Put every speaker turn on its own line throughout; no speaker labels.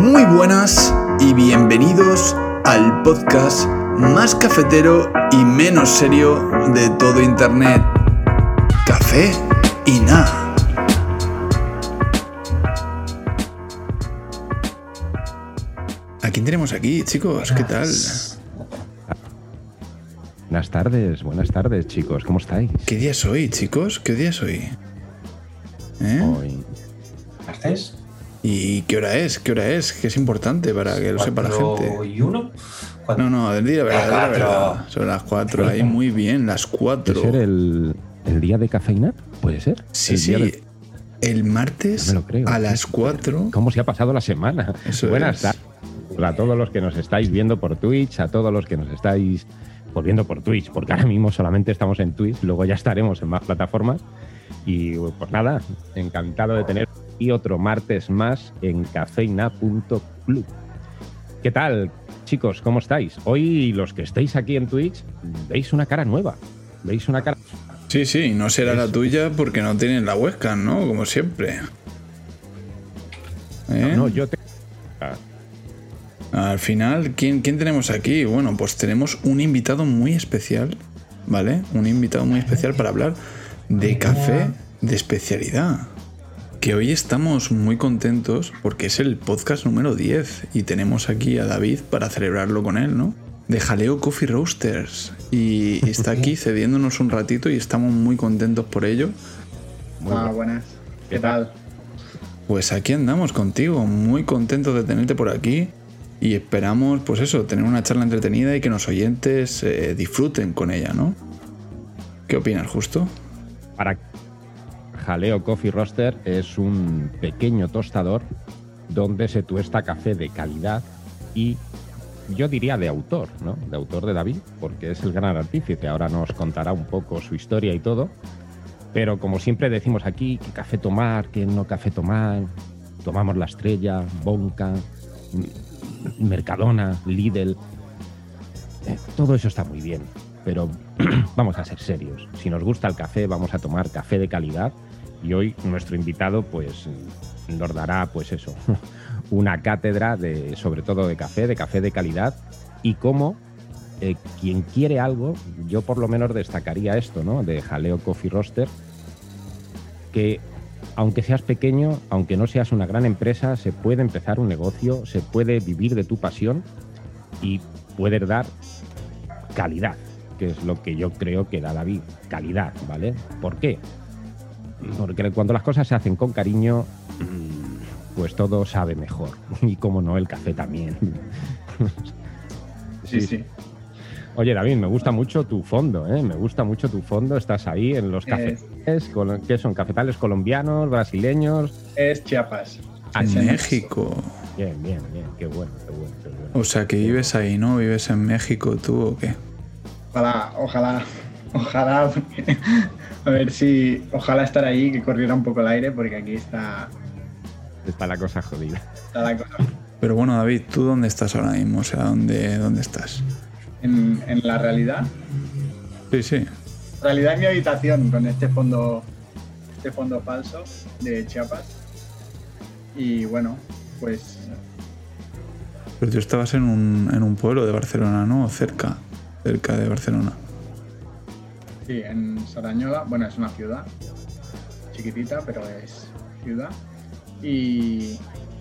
Muy buenas y bienvenidos al podcast más cafetero y menos serio de todo Internet. Café y nada. ¿A quién tenemos aquí, chicos? ¿Qué tal?
Buenas tardes, buenas tardes, chicos. ¿Cómo estáis?
¿Qué día es hoy, chicos? ¿Qué día es hoy? ¿Eh?
Hoy.
¿Haces?
¿Y qué hora es? ¿Qué hora es? Que es importante para que lo sepa la gente.
y uno?
No, no, del día, verdad,
Las
la
cuatro.
verdad. Son las 4, ahí muy bien, las
¿Puede
4.
ser el, el día de cafeína? ¿Puede ser?
Sí,
El
sí.
de-
El martes
No me lo creo.
a las 4.
¿Cómo se ha pasado la semana?
Eso
Buenas
es.
tardes a todos los que nos estáis viendo por Twitch, a todos los que nos estáis pues, viendo por Twitch, porque ahora mismo solamente estamos en Twitch, luego ya estaremos en más plataformas. Y pues nada, encantado de tener y otro martes más en cafeina.club. ¿Qué tal, chicos? ¿Cómo estáis? Hoy los que estáis aquí en Twitch veis una cara nueva. Veis una cara
Sí, sí, no será la tuya porque no tienen la webcam, ¿no? Como siempre. ¿Eh?
No, yo te...
Al final, ¿quién, ¿quién tenemos aquí? Bueno, pues tenemos un invitado muy especial, ¿vale? Un invitado muy especial para hablar de café de especialidad. Que hoy estamos muy contentos porque es el podcast número 10 y tenemos aquí a David para celebrarlo con él, ¿no? De Jaleo Coffee Roasters. Y está aquí cediéndonos un ratito y estamos muy contentos por ello.
Muy
ah,
bien.
buenas.
¿Qué
¿Qué tal?
Pues aquí andamos contigo, muy contentos de tenerte por aquí y esperamos, pues eso, tener una charla entretenida y que los oyentes eh, disfruten con ella, ¿no? ¿Qué opinas, justo?
para Jaleo Coffee Roaster es un pequeño tostador donde se tuesta café de calidad y yo diría de autor, ¿no? De autor de David, porque es el gran artífice. Ahora nos contará un poco su historia y todo. Pero como siempre decimos aquí, café tomar, qué no café tomar. Tomamos la estrella, Bonca, Mercadona, Lidl. Eh, todo eso está muy bien, pero vamos a ser serios. Si nos gusta el café, vamos a tomar café de calidad. Y hoy nuestro invitado, pues, nos dará, pues eso, una cátedra de, sobre todo de café, de café de calidad y cómo eh, quien quiere algo, yo por lo menos destacaría esto, ¿no? De Jaleo Coffee Roaster, que aunque seas pequeño, aunque no seas una gran empresa, se puede empezar un negocio, se puede vivir de tu pasión y puedes dar calidad, que es lo que yo creo que da David, calidad, ¿vale? ¿Por qué? Porque cuando las cosas se hacen con cariño, mm, pues todo sabe mejor. Y como no, el café también.
Sí, sí.
Oye, David, me gusta mucho tu fondo, ¿eh? Me gusta mucho tu fondo. Estás ahí en los
Es-
cafetales, ¿qué son? ¿Cafetales colombianos, brasileños?
Es Chiapas.
Ah,
En. México.
Bien, bien, bien. Qué bueno, qué bueno, qué bueno.
O sea, que vives ahí, ¿no? ¿Vives en México tú o qué?
Ojalá, ojalá, ojalá. porque- A ver si. Ojalá estar ahí, que corriera un poco el aire, porque aquí está,
Está la cosa jodida.
está la cosa.
Pero bueno, David, ¿tú dónde estás ahora mismo? O sea, ¿dónde, dónde estás?
En, en la realidad.
Sí, sí.
Realidad en mi habitación, con este fondo. Este fondo falso de Chiapas. Y bueno, pues.
Pero tú estabas en un, en un pueblo de Barcelona, ¿no? Cerca, cerca de Barcelona.
Sí, en Sarañola. Bueno, es una ciudad. Chiquitita, pero es ciudad. Y.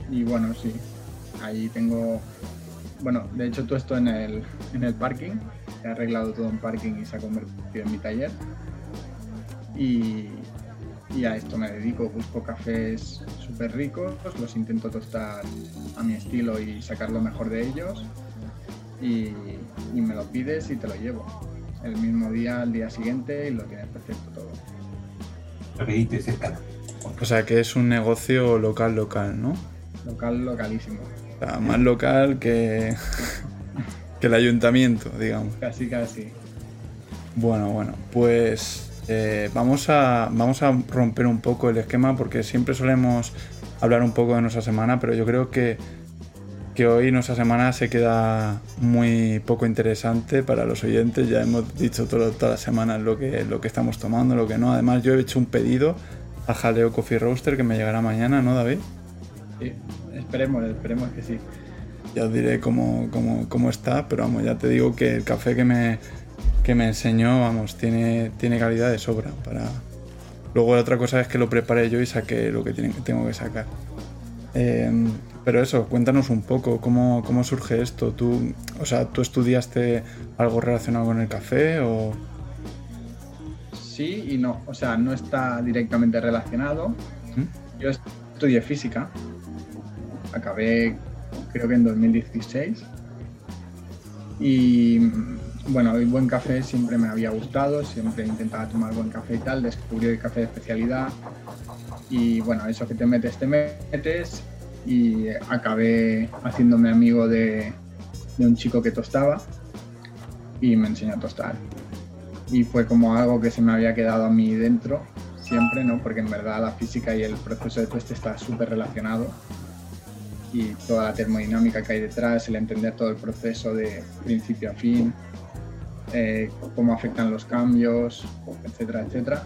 Y bueno, sí. Ahí tengo, bueno, de hecho todo esto en el, en el parking, he arreglado todo en parking y se ha convertido en mi taller. Y, y a esto me dedico, busco cafés súper ricos, los intento tostar a mi estilo y sacar lo mejor de ellos y, y me lo pides y te lo llevo. El mismo día, al día siguiente y lo tienes perfecto todo.
Rapidito y cercano.
O sea que es un negocio local, local, ¿no?
Local, localísimo.
O sea, más local que, que el ayuntamiento, digamos.
Casi, casi.
Bueno, bueno, pues eh, vamos, a, vamos a romper un poco el esquema porque siempre solemos hablar un poco de nuestra semana, pero yo creo que, que hoy nuestra semana se queda muy poco interesante para los oyentes. Ya hemos dicho todo- todas las semanas lo que, lo que estamos tomando, lo que no. Además, yo he hecho un pedido a Jaleo Coffee Roaster que me llegará mañana, ¿no, David?
Sí, esperemos, esperemos que sí.
Ya os diré cómo, cómo- cómo está, pero vamos, ya te digo que el café que me, que me enseñó, vamos, tiene, tiene calidad de sobra para... Luego la otra cosa es que lo preparé yo y saqué lo que tengo que sacar. Eh, pero eso, cuéntanos un poco, ¿cómo, cómo surge esto? ¿Tú, o sea, ¿tú estudiaste algo relacionado con el café o...?
Sí y no, o sea, no está directamente relacionado.
¿Mm?
Yo estudié física, acabé creo que en 2016 y bueno, el buen café siempre me había gustado, siempre intentaba tomar buen café y tal, descubrí el café de especialidad y bueno, eso que te metes, te metes y acabé haciéndome amigo de, un chico que tostaba y me enseñó a tostar y fue como algo que se me había quedado a mí dentro siempre, ¿no? Porque en verdad la física y el proceso de tueste está súper relacionado y toda la termodinámica que hay detrás, el entender todo el proceso de principio a fin, eh, cómo afectan los cambios, etcétera, etcétera.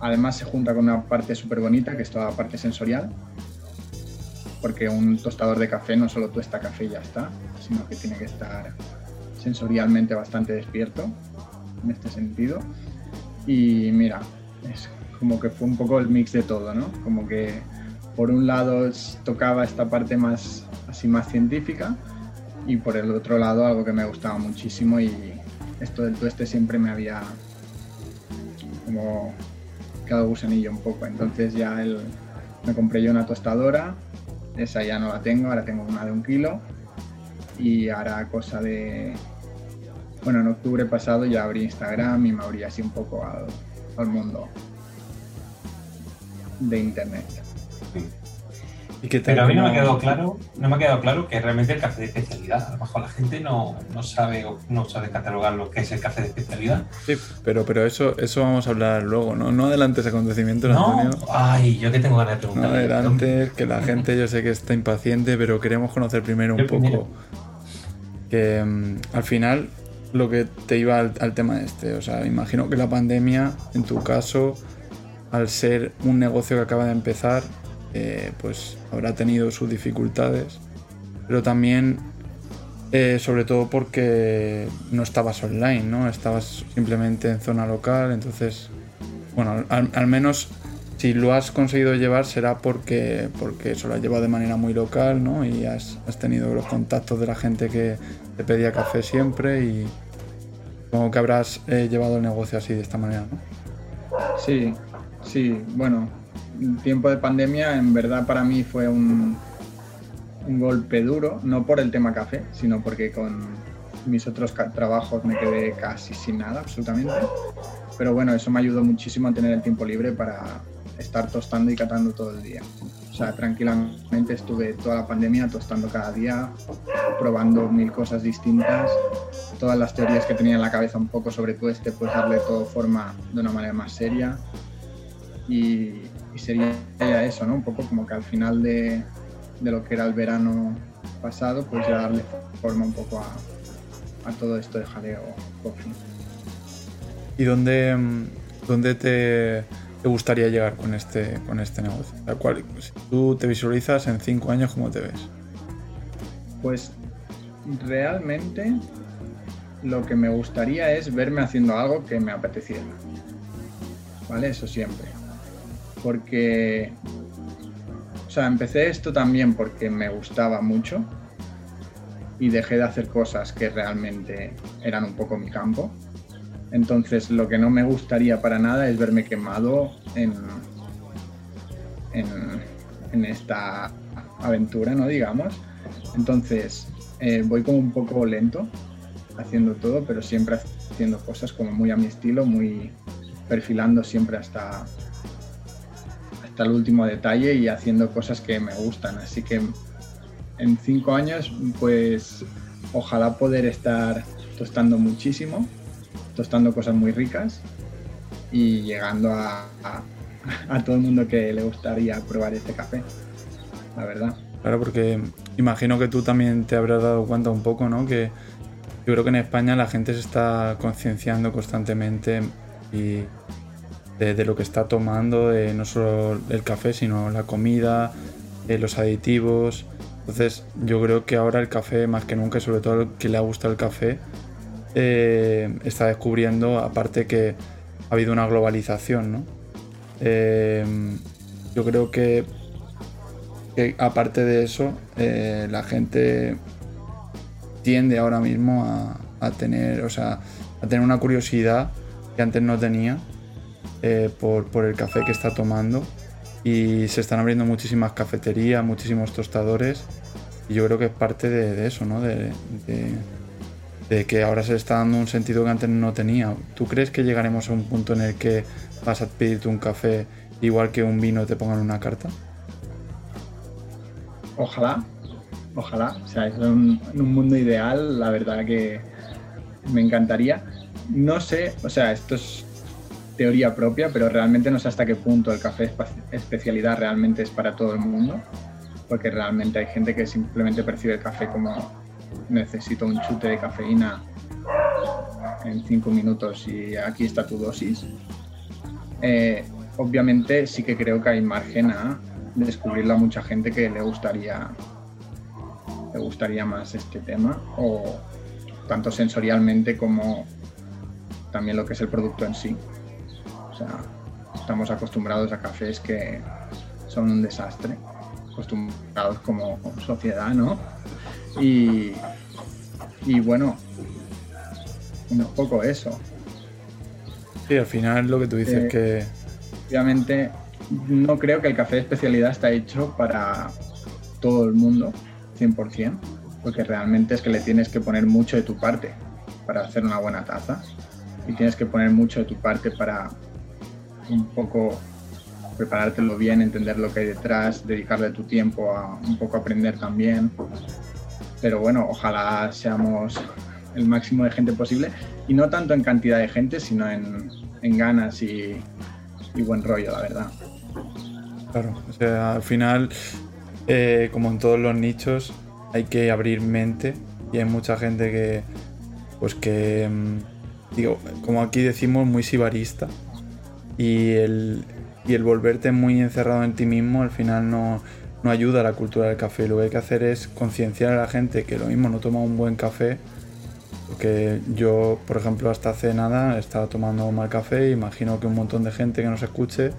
Además se junta con una parte súper bonita que es toda la parte sensorial, porque un tostador de café no solo tuesta café y ya está, sino que tiene que estar sensorialmente bastante despierto en este sentido. Y mira, es como que fue un poco el mix de todo, ¿no? Como que por un lado tocaba esta parte más así más científica y por el otro lado algo que me gustaba muchísimo y esto del tueste siempre me había como quedado gusanillo un poco. Entonces ya el- me compré yo una tostadora, esa ya no la tengo, ahora tengo una de un kilo y ahora cosa de bueno, en octubre pasado ya abrí Instagram y me abrí así un poco al, al mundo de internet.
¿Y qué tal?
Pero a mí no me ha
¿Cómo-
quedado claro, no me ha quedado claro que realmente el café de especialidad, a lo mejor la gente no, no sabe o no sabe catalogar lo que es el café de especialidad.
Sí, pero, pero eso, eso vamos a hablar luego, ¿no? No adelantes acontecimientos,
No,
Antonio.
ay, yo que tengo ganas de
No
preguntar.
adelantes, que la gente yo sé que está impaciente, pero queremos conocer primero un
Yo
poco
primero.
que mm, al final lo que te iba al, al tema este, o sea, imagino que la pandemia, en tu caso, al ser un negocio que acaba de empezar, eh, pues habrá tenido sus dificultades, pero también, eh, sobre todo porque no estabas online, ¿no? Estabas simplemente en zona local, entonces, bueno, al, menos si lo has conseguido llevar será porque, porque eso lo has llevado de manera muy local, ¿no? Y has, tenido los contactos de la gente que te pedía café siempre y como que habrás eh, llevado el negocio así de esta manera.
Sí, sí, bueno, el tiempo de pandemia en verdad para mí fue un, un golpe duro, no por el tema café, sino porque con mis otros trabajos me quedé casi sin nada, absolutamente. Pero bueno, eso me ayudó muchísimo a tener el tiempo libre para estar tostando y catando todo el día. O sea, tranquilamente estuve toda la pandemia tostando cada día, probando mil cosas distintas, todas las teorías que tenía en la cabeza un poco sobre tueste, pues darle todo forma de una manera más seria. Y, y sería eso, ¿no? Un poco como que al final de, de lo que era el verano pasado, pues ya darle forma un poco a, a todo esto de jaleo coffee.
¿Y dónde, mm, dónde te, te gustaría llegar con este, con este negocio? Sea, ¿cuál- si tú te visualizas en cinco años, ¿cómo te ves?
Pues realmente lo que me gustaría es verme haciendo algo que me apeteciera. ¿Vale? Eso siempre. Porque o sea, empecé esto también porque me gustaba mucho y dejé de hacer cosas que realmente eran un poco mi campo. Entonces, lo que no me gustaría para nada es verme quemado en, en, esta aventura, ¿no? Digamos. Entonces, eh, voy como un poco lento haciendo todo, pero siempre haciendo cosas como muy a mi estilo, muy perfilando siempre hasta, hasta el último detalle y haciendo cosas que me gustan. Así que en cinco años, pues ojalá poder estar tostando muchísimo, tostando cosas muy ricas y llegando a, a, todo el mundo que le gustaría probar este café, la verdad.
Claro, porque imagino que tú también te habrás dado cuenta un poco, ¿no? Que yo creo que en España la gente se está concienciando constantemente y de, lo que está tomando, no solo el café, sino la comida, eh, los aditivos. Entonces yo creo que ahora el café, más que nunca, sobre todo el que le ha gustado el café, eh, está descubriendo, aparte que ha habido una globalización, ¿no? Eh, yo creo que, aparte de eso, la gente tiende ahora mismo a, a, tener, o sea, a tener una curiosidad que antes no tenía eh, por, el café que está tomando y se están abriendo muchísimas cafeterías, muchísimos tostadores y yo creo que es parte de, eso, ¿no? De, que ahora se está dando un sentido que antes no tenía. ¿Tú crees que llegaremos a un punto en el que vas a pedirte un café igual que un vino te pongan una carta?
Ojalá, ojalá. O sea, en un mundo ideal, la verdad que me encantaría. No sé, o sea, esto es teoría propia, pero realmente no sé hasta qué punto el café especialidad realmente es para todo el mundo, porque realmente hay gente que simplemente percibe el café como necesito un chute de cafeína en cinco minutos y aquí está tu dosis. Eh, obviamente sí que creo que hay margen a descubrirlo a mucha gente que le gustaría le gustaría más este tema o tanto sensorialmente como también lo que es el producto en sí. Sea, estamos acostumbrados a cafés que son un desastre, acostumbrados como sociedad, ¿no? Y, y bueno, un poco eso.
Sí, al final lo que tú dices eh, que...
Obviamente no creo que el café de especialidad está hecho para todo el mundo, 100%, porque realmente es que le tienes que poner mucho de tu parte para hacer una buena taza y tienes que poner mucho de tu parte para un poco preparártelo bien, entender lo que hay detrás, dedicarle tu tiempo a un poco aprender también. Pero bueno, ojalá seamos el máximo de gente posible y no tanto en cantidad de gente, sino en, ganas y, y, buen rollo, la verdad.
Claro, o sea, al final, eh, como en todos los nichos, hay que abrir mente y hay mucha gente que, pues que, mm, digo, como aquí decimos, muy sibarista y el, y el volverte muy encerrado en ti mismo al final no, no ayuda a la cultura del café. Lo que hay que hacer es concienciar a la gente que lo mismo no toma un buen café. Porque yo, por ejemplo, hasta hace nada estaba tomando mal café. Imagino que un montón de gente que nos escuche,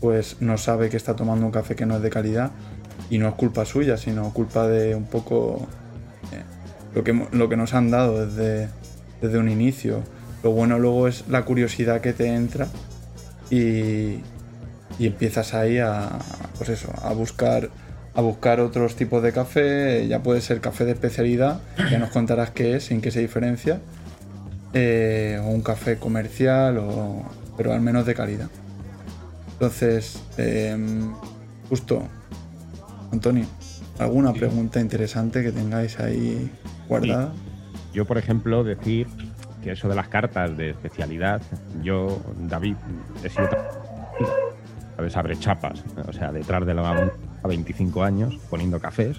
pues no sabe que está tomando un café que no es de calidad. Y no es culpa suya, sino culpa de un poco eh, lo, que, lo que nos han dado desde, desde un inicio. Lo bueno luego es la curiosidad que te entra y, empiezas ahí a, pues eso, a buscar a buscar otros tipos de café, ya puede ser café de especialidad, ya nos contarás qué es, en qué se diferencia, eh, o un café comercial, o, pero al menos de calidad. Entonces, em, justo, Antonio, ¿alguna pregunta interesante que tengáis ahí guardada?
Yo, por ejemplo, decir que eso de las cartas de especialidad, yo, David, he sido. ¿Sabes? Abre chapas, o sea, detrás de la a 25 años poniendo cafés.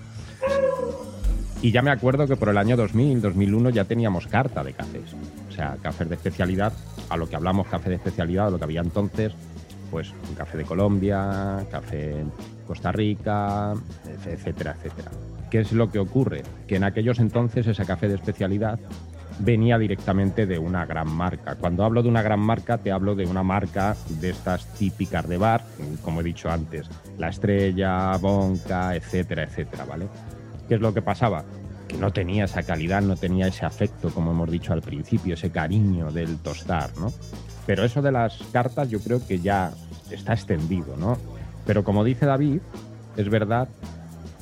Y ya me acuerdo que por el año 2000, 2001 ya teníamos carta de cafés. O sea, cafés de especialidad, a lo que hablamos café de especialidad, a lo que había entonces, pues un café de Colombia, café Costa Rica, etcétera, etcétera. ¿Qué es lo que ocurre? Que en aquellos entonces ese café de especialidad venía directamente de una gran marca. Cuando hablo de una gran marca, te hablo de una marca de estas típicas de bar, como he dicho antes, La Estrella, Bonca, etcétera, etcétera, ¿vale? ¿Qué es lo que pasaba? Que no tenía esa calidad, no tenía ese afecto, como hemos dicho al principio, ese cariño del tostar, ¿no? Pero eso de las cartas yo creo que ya está extendido, ¿no? Pero como dice David, es verdad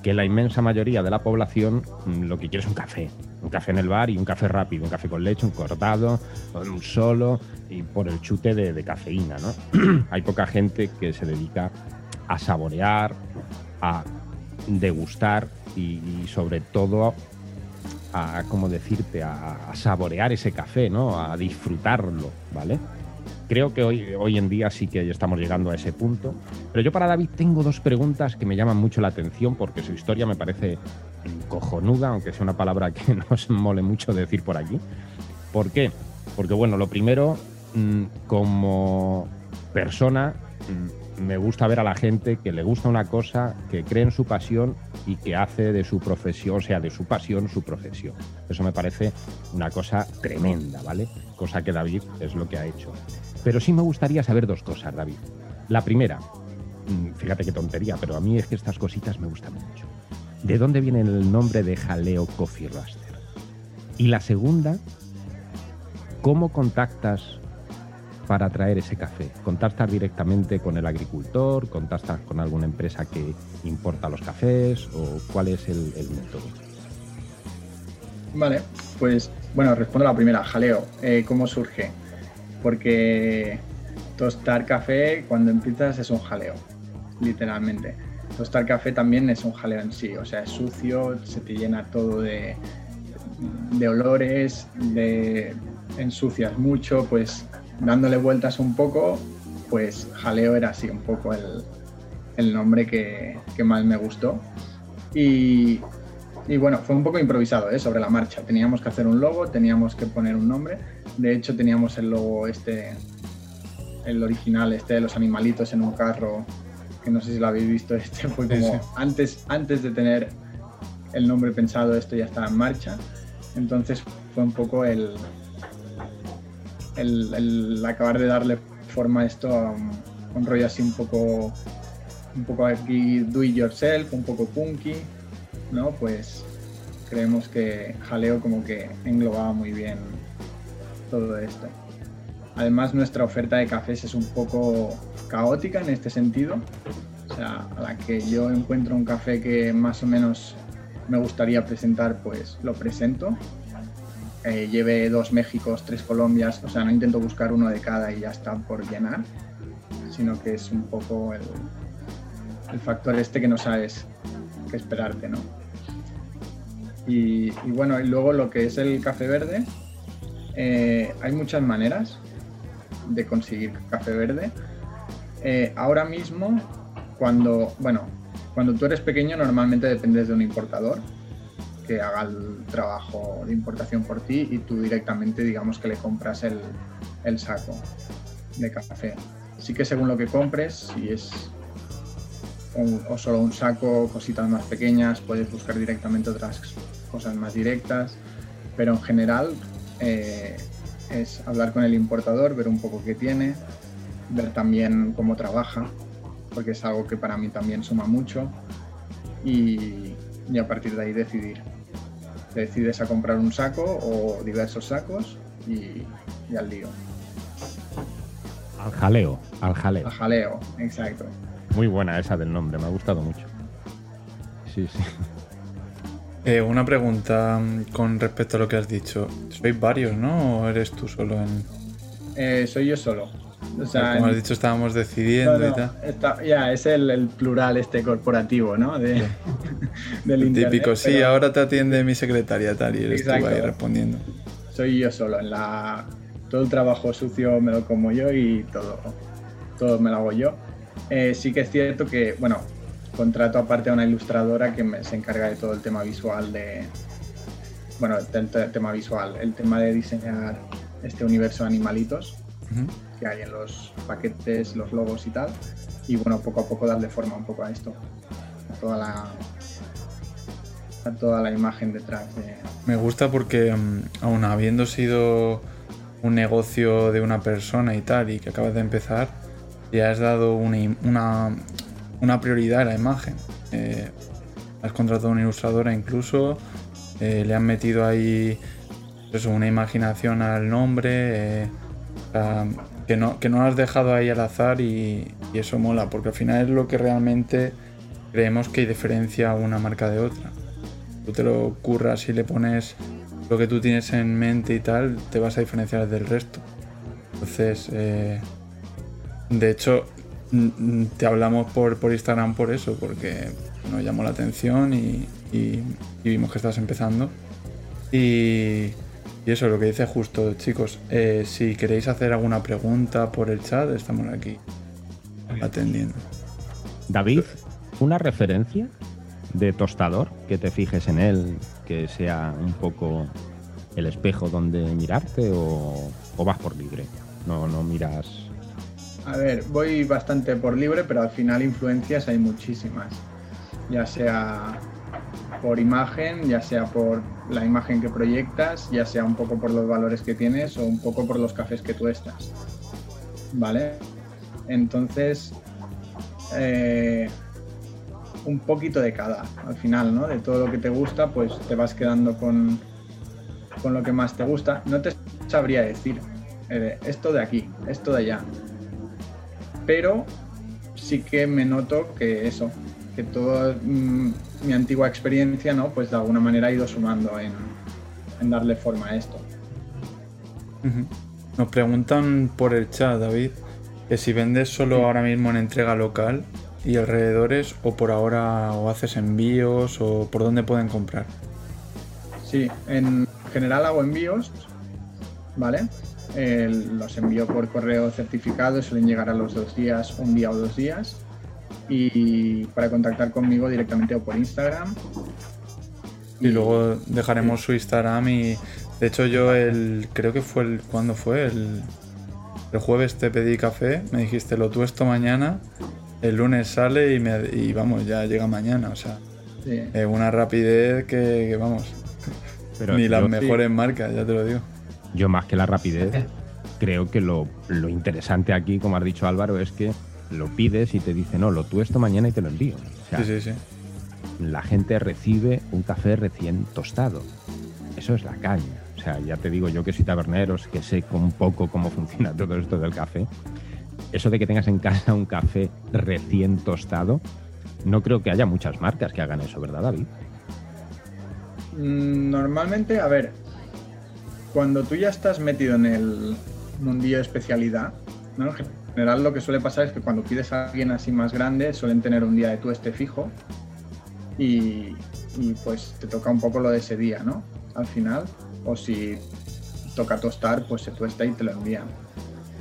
que la inmensa mayoría de la población mm, lo que quiere es un café. Un café en el bar y un café rápido, un café con leche, un cortado, un solo y por el chute de, cafeína, ¿no? Hay poca gente que se dedica a saborear, a degustar y, sobre todo a, ¿cómo decirte?, a, a, saborear ese café, ¿no? A disfrutarlo, ¿vale? Creo que hoy, hoy en día sí que estamos llegando a ese punto. Pero yo para David tengo dos preguntas que me llaman mucho la atención porque su historia me parece cojonuda, aunque sea una palabra que no se mole mucho decir por aquí. ¿Por qué? Porque bueno, lo primero, mm, como persona, mm, me gusta ver a la gente que le gusta una cosa, que cree en su pasión y que hace de su profesión, o sea, de su pasión, su profesión. Eso me parece una cosa tremenda, ¿vale? Cosa que David es lo que ha hecho. Pero sí me gustaría saber dos cosas, David. La primera, mm, fíjate qué tontería, pero a mí es que estas cositas me gustan mucho. ¿De dónde viene el nombre de Jaleo Coffee Roaster? Y la segunda, ¿cómo contactas para traer ese café? ¿Contactas directamente con el agricultor? ¿Contactas con alguna empresa que importa los cafés? ¿O cuál es el, método?
Vale, pues bueno, respondo a la primera, jaleo. Eh, ¿Cómo surge? Porque tostar café cuando empiezas es un jaleo, literalmente. Tostar café también es un jaleo en sí, o sea, es sucio, se te llena todo de, olores, de ensucias mucho, pues dándole vueltas un poco, pues jaleo era así un poco el, nombre que, más me gustó. Y, bueno, fue un poco improvisado, ¿eh? sobre la marcha. Teníamos que hacer un logo, teníamos que poner un nombre de hecho, teníamos el logo este, el original, este de los animalitos en un carro, que no sé si lo habéis visto, este fue como Antes, antes de tener el nombre pensado, esto ya estaba en marcha. Entonces fue un poco el, el, acabar de darle forma a esto a un, rollo así un poco un poco aquí do it yourself, un poco punky, ¿no? Pues creemos que Jaleo como que englobaba muy bien todo esto. Además, nuestra oferta de cafés es un poco caótica en este sentido. O sea, a la que yo encuentro un café que más o menos me gustaría presentar, pues lo presento. Eh, lleve dos Méxicos, tres Colombias, o sea, no intento buscar uno de cada y ya está por llenar, sino que es un poco el, el factor este que no sabes qué esperarte, ¿no? Y, y, bueno, y luego lo que es el café verde, eh, hay muchas maneras de conseguir café verde. Eh, ahora mismo, cuando, bueno, cuando tú eres pequeño normalmente dependes de un importador que haga el trabajo de importación por ti y tú directamente digamos que le compras el, el saco de café. Sí que según lo que compres, si es o solo un saco, cositas más pequeñas, puedes buscar directamente otras cosas más directas, pero en general eh, es hablar con el importador, ver un poco qué tiene, ver también cómo trabaja, porque es algo que para mí también suma mucho, y, a partir de ahí decidir. decides a comprar un saco o diversos sacos y, al lío.
Al jaleo, al jaleo.
Al jaleo, exacto.
Muy buena esa del nombre, me ha gustado mucho. Sí, sí.
Eh, una pregunta mm, con respecto a lo que has dicho. ¿Sois varios, no? ¿O eres tú solo en.?
Eh, soy yo solo.
O sea, como has dicho, estábamos decidiendo y tal.
ya, es el, plural este corporativo, ¿no? De,
del típico, sí, ahora te atiende mi secretaria tal y eres tú ahí respondiendo.
Soy yo solo. En la... Todo el trabajo sucio me lo como yo y todo, todo me lo hago yo. Eh, sí que es cierto que, bueno, contrato aparte a una ilustradora que me, se encarga de todo el tema visual de, bueno, el, tema visual, el tema de diseñar este universo de animalitos que hay en los paquetes, los logos y tal. Y bueno, poco a poco darle forma un poco a esto, a toda la, toda la imagen detrás de...
Me gusta porque mm, aun habiendo sido un negocio de una persona y tal, y que acabas de empezar, ya has dado una, una, una prioridad la imagen. Eh, has contratado a una ilustradora incluso, eh, le han metido ahí pues eso, una imaginación al nombre, eh, que, no, que no has dejado ahí al azar y, eso mola, porque al final es lo que realmente creemos que diferencia una marca de otra. Tú te lo curras y le pones lo que tú tienes en mente y tal, te vas a diferenciar del resto. Entonces, de hecho, te hablamos por, por Instagram por eso, porque nos llamó la atención y, y- y vimos que estás empezando. Y, y eso, lo que dice justo, chicos, eh, si queréis hacer alguna pregunta por el chat, estamos aquí atendiendo.
David, ¿una referencia de tostador que te fijes en él, que sea un poco el espejo donde mirarte o, o vas por libre? No, no miras.
A ver, voy bastante por libre, pero al final influencias hay muchísimas. Ya sea por imagen, ya sea por la imagen que proyectas, ya sea un poco por los valores que tienes o un poco por los cafés que tú estás. ¿Vale? Entonces, eh, un poquito de cada, al final, ¿no? De todo lo que te gusta, pues te vas quedando con, con lo que más te gusta. No te sabría decir eh, esto de aquí, esto de allá. Pero sí que me noto que eso, que toda mm, mi antigua experiencia, ¿no? Pues de alguna manera ha ido sumando en, en darle forma a esto.
Nos preguntan por el chat, David, que si vendes solo ahora mismo en entrega local y alrededores o por ahora o haces envíos o por dónde pueden comprar.
Sí, en general hago envíos, ¿vale? El- los envío por correo certificado, suelen llegar a los dos días, un día o dos días. Y para contactar conmigo directamente o por Instagram.
Y luego dejaremos su Instagram y de hecho yo el creo que fue el cuando fue el, el jueves te pedí café, me dijiste lo tuesto mañana, el lunes sale y, me, y vamos, ya llega mañana, o sea,
Sí.
eh, una rapidez que, que, vamos,
Pero
ni las mejores marcas, ya te lo digo.
Yo más que la rapidez, creo que lo, lo interesante aquí, como has dicho Álvaro, es que lo pides y te dice, no, lo tuesto mañana y te lo envío. O sea,
Sí, sí, sí.
la gente recibe un café recién tostado. Eso es la caña. O sea, ya te digo yo que soy tabernero, que sé un poco cómo funciona todo esto del café. Eso de que tengas en casa un café recién tostado, no creo que haya muchas marcas que hagan eso, ¿verdad, David?
Mm, Normalmente, a ver, cuando tú ya estás metido en el mundillo de especialidad, ¿no? en general lo que suele pasar es que cuando pides a alguien así más grande, suelen tener un día de tueste fijo y, y, pues te toca un poco lo de ese día, ¿no? Al final, o si toca tostar, pues se tuesta y te lo envían.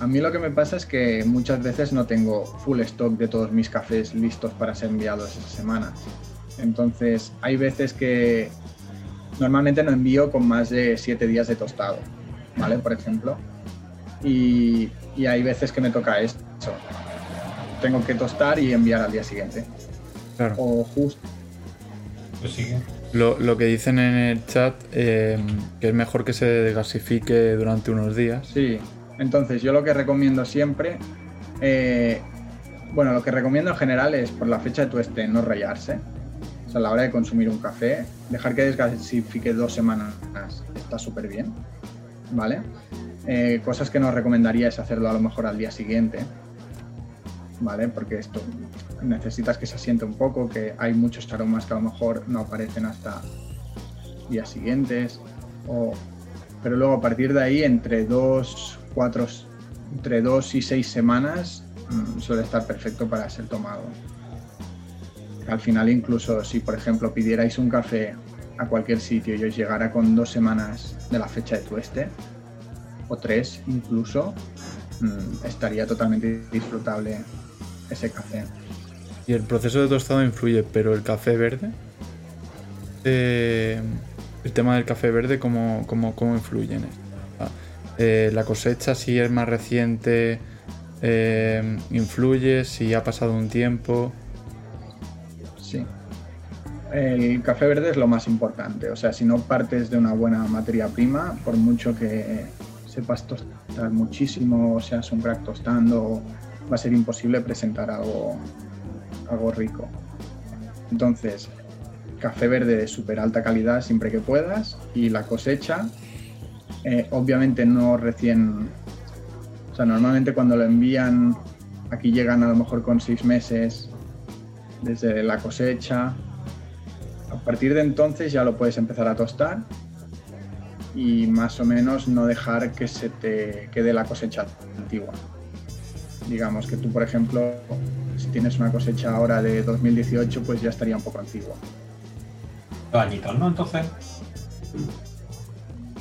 A mí lo que me pasa es que muchas veces no tengo full stock de todos mis cafés listos para ser enviados esa semana. Entonces, hay veces que normalmente no envío con más de 7 días de tostado, ¿vale? Por ejemplo. Y, y hay veces que me toca eso. Tengo que tostar y enviar al día siguiente.
Claro.
O justo.
Pues sigue.
Lo, lo que dicen en el chat, eh, que es mejor que se desgasifique durante unos días.
Sí. Entonces, yo lo que recomiendo siempre. eh, bueno, lo que recomiendo en general es por la fecha de tueste no rayarse. A la hora de consumir un café, dejar que desgasifique dos semanas está súper bien. ¿Vale? Eh, cosas que no recomendaría es hacerlo a lo mejor al día siguiente. ¿Vale? Porque esto necesitas que se asiente un poco, que hay muchos aromas que a lo mejor no aparecen hasta días siguientes. O... Pero luego a partir de ahí, entre dos, cuatro, entre dos y seis semanas, mm, suele estar perfecto para ser tomado. Al final, incluso si por ejemplo pidierais un café a cualquier sitio y os llegara con dos semanas de la fecha de tueste, o tres incluso, mm, estaría totalmente disfrutable ese café.
Y el proceso de tostado influye, pero el café verde. eh, el tema del café verde, ¿cómo, cómo, cómo influye en esto? Eh, la cosecha, si es más reciente, eh, influye, si ha pasado un tiempo.
El café verde es lo más importante, o sea, si no partes de una buena materia prima, por mucho que sepas tostar muchísimo, o seas un crack tostando, va a ser imposible presentar algo, algo rico. Entonces, café verde de súper alta calidad siempre que puedas y la cosecha, eh, obviamente no recién, o sea, normalmente cuando lo envían, aquí llegan a lo mejor con seis meses desde la cosecha, a partir de entonces ya lo puedes empezar a tostar y más o menos no dejar que se te quede la cosecha antigua. Digamos que tú, por ejemplo, si tienes una cosecha ahora de 2018, pues ya estaría un poco antigua.
Dos añitos, ¿no? Entonces.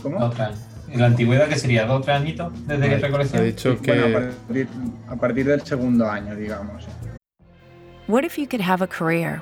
¿Cómo?
Dos, tres años. ¿Y la antigüedad que sería? ¿Dos o tres añitos desde que
Ha
recolección?
dicho que.
Bueno, a, partir, a partir del segundo año, digamos.
What if you could have a career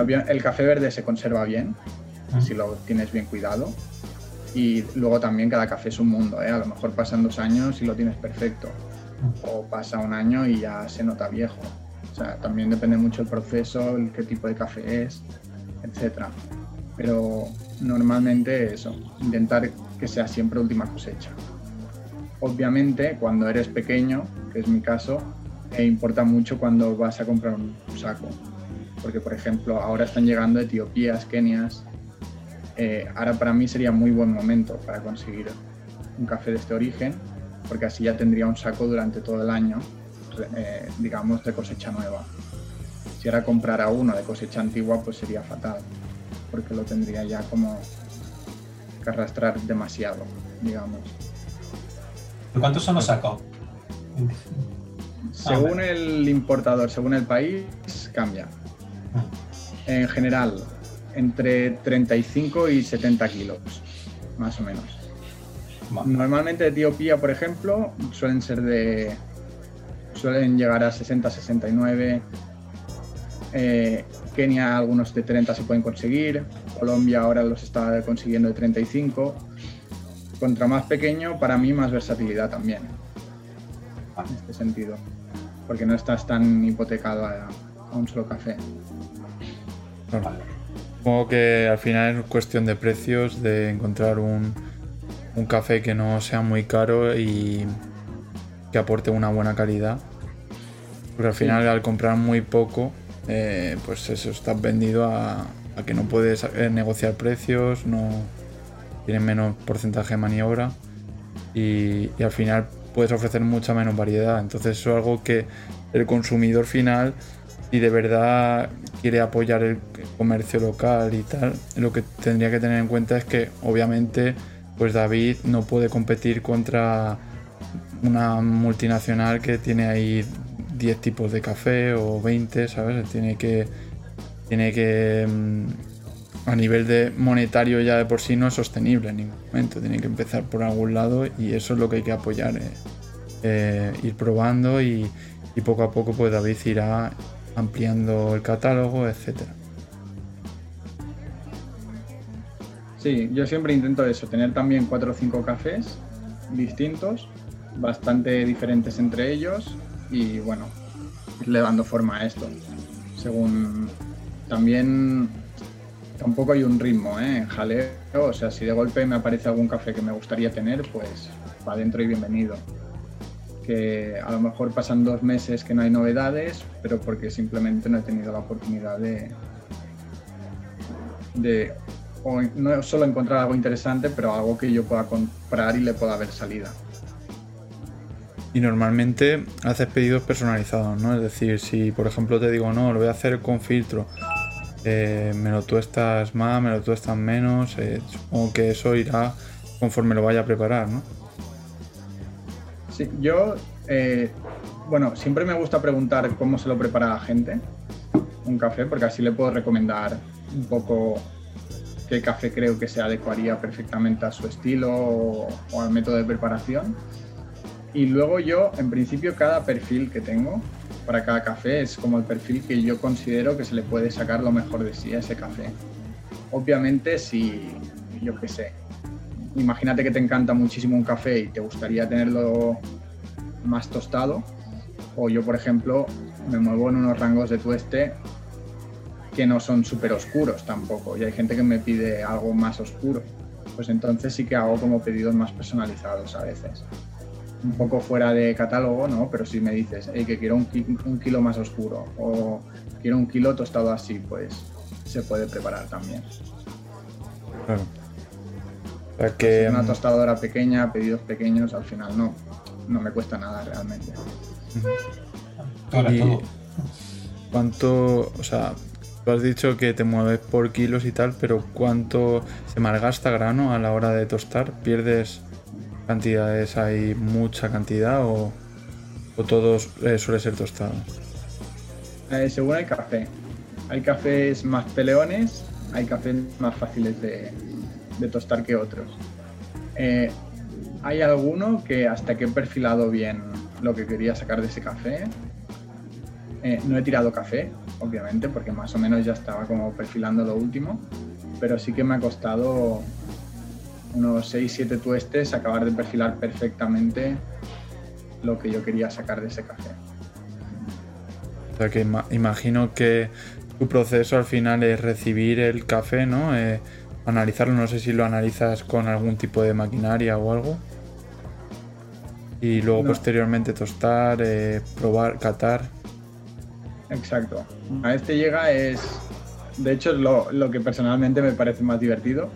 El café verde se conserva bien, si lo tienes bien cuidado. Y luego también cada café es un mundo, ¿eh? A lo mejor pasan dos años y lo tienes perfecto. O pasa un año y ya se nota viejo. O sea, también depende mucho el proceso, el qué tipo de café es, etc. Pero normalmente eso, intentar que sea siempre última cosecha. Obviamente, cuando eres pequeño, que es mi caso, importa mucho cuando vas a comprar un saco porque por ejemplo ahora están llegando Etiopías, Kenias. Eh, ahora para mí sería muy buen momento para conseguir un café de este origen, porque así ya tendría un saco durante todo el año, eh, digamos, de cosecha nueva. Si ahora comprara uno de cosecha antigua, pues sería fatal, porque lo tendría ya como que arrastrar demasiado, digamos.
¿De cuántos son los sacos?
Según el importador, según el país, cambia. En general, entre 35 y 70 kilos, más o menos.
Vale.
Normalmente Etiopía, por ejemplo, suelen ser de. suelen llegar a 60, 69. Eh, Kenia, algunos de 30 se pueden conseguir. Colombia ahora los está consiguiendo de 35. Contra más pequeño, para mí más versatilidad también. En este sentido. Porque no estás tan hipotecado a, a un solo café.
Claro. Supongo que al final es cuestión de precios, de encontrar un, un café que no sea muy caro y que aporte una buena calidad. Porque al final al comprar muy poco, eh, pues eso, estás vendido a, a que no puedes eh, negociar precios, no tienes menos porcentaje de maniobra y, y al final puedes ofrecer mucha menos variedad. Entonces eso es algo que el consumidor final si de verdad quiere apoyar el comercio local y tal, lo que tendría que tener en cuenta es que obviamente pues David no puede competir contra una multinacional que tiene ahí 10 tipos de café o 20, ¿sabes? Tiene que tiene que mm, a nivel de monetario ya de por sí no es sostenible en ningún momento, tiene que empezar por algún lado y eso es lo que hay que apoyar, eh, eh, ir probando y, y poco a poco pues David irá ampliando el catálogo, etcétera.
Sí, yo siempre intento eso, tener también cuatro o cinco cafés distintos, bastante diferentes entre ellos y bueno, irle dando forma a esto. Según también tampoco hay un ritmo, ¿eh? Jaleo, o sea, si de golpe me aparece algún café que me gustaría tener, pues para adentro y bienvenido. Que a lo mejor pasan dos meses que no hay novedades, pero porque simplemente no he tenido la oportunidad de, o no solo encontrar algo interesante, pero algo que yo pueda comprar y le pueda ver salida.
Y normalmente haces pedidos personalizados, ¿no? Es decir, si por ejemplo te digo, no, lo voy a hacer con filtro, eh, me lo tuestas más, me lo tuestas menos, eh, supongo que eso irá conforme lo vaya a preparar, ¿no?
Yo, eh, bueno, siempre me gusta preguntar cómo se lo prepara la gente, un café, porque así le puedo recomendar un poco qué café creo que se adecuaría perfectamente a su estilo o, al método de preparación. Y luego yo, en principio, cada perfil que tengo para cada café es como el perfil que yo considero que se le puede sacar lo mejor de sí a ese café. Obviamente, si, yo qué sé, imagínate que te encanta muchísimo un café y te gustaría tenerlo más tostado, o yo, por ejemplo, me muevo en unos rangos de tueste que no son súper oscuros tampoco. Y hay gente que me pide algo más oscuro. Pues entonces sí que hago como pedidos más personalizados a veces. Un poco fuera de catálogo, ¿no? Pero si me dices, que quiero un, un, kilo más oscuro o quiero un kilo tostado así, pues se puede preparar también.
Claro. Que...
una mm, tostadora pequeña, pedidos pequeños, al final no, no me cuesta nada realmente.
¿Cuánto, o sea, Tú has dicho que te mueves por kilos y tal, pero ¿cuánto se malgasta grano a la hora de tostar? ¿Pierdes cantidades, hay mucha cantidad o, o todo eh, suele ser tostado?
Eh, según el café. Hay cafés más peleones, hay cafés más fáciles de, tostar que otros. Eh, hay alguno que hasta que he perfilado bien lo que quería sacar de ese café, no he tirado café, obviamente, porque más o menos ya estaba como perfilando lo último, pero sí que me ha costado unos 6-7 tuestes acabar de perfilar perfectamente lo que yo quería sacar de ese café.
O sea que imagino que tu proceso al final es recibir el café, ¿no? Eh, analizarlo, no sé si lo analizas con algún tipo de maquinaria o algo. Y luego posteriormente tostar, eh, probar, catar.
Exacto. A este llega es, de hecho, lo, lo que personalmente me parece más divertido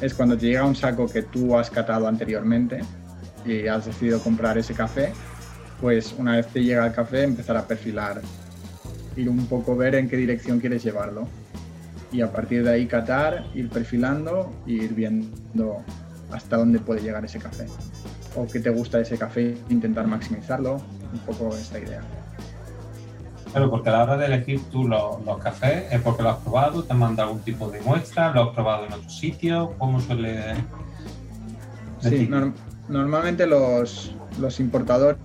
es cuando te llega un saco que tú has catado anteriormente y has decidido comprar ese café, pues una vez te llega el café empezar a perfilar, ir un poco ver en qué dirección quieres llevarlo y a partir de ahí catar, ir perfilando e ir viendo hasta dónde puede llegar ese café o qué te gusta de ese café, intentar maximizarlo, un poco esta idea.
Claro, porque a la hora de elegir tú los, cafés es porque lo has probado, te han mandado algún tipo de muestra, lo has probado en otro sitio, ¿cómo suele...?
Sí, normalmente los, importadores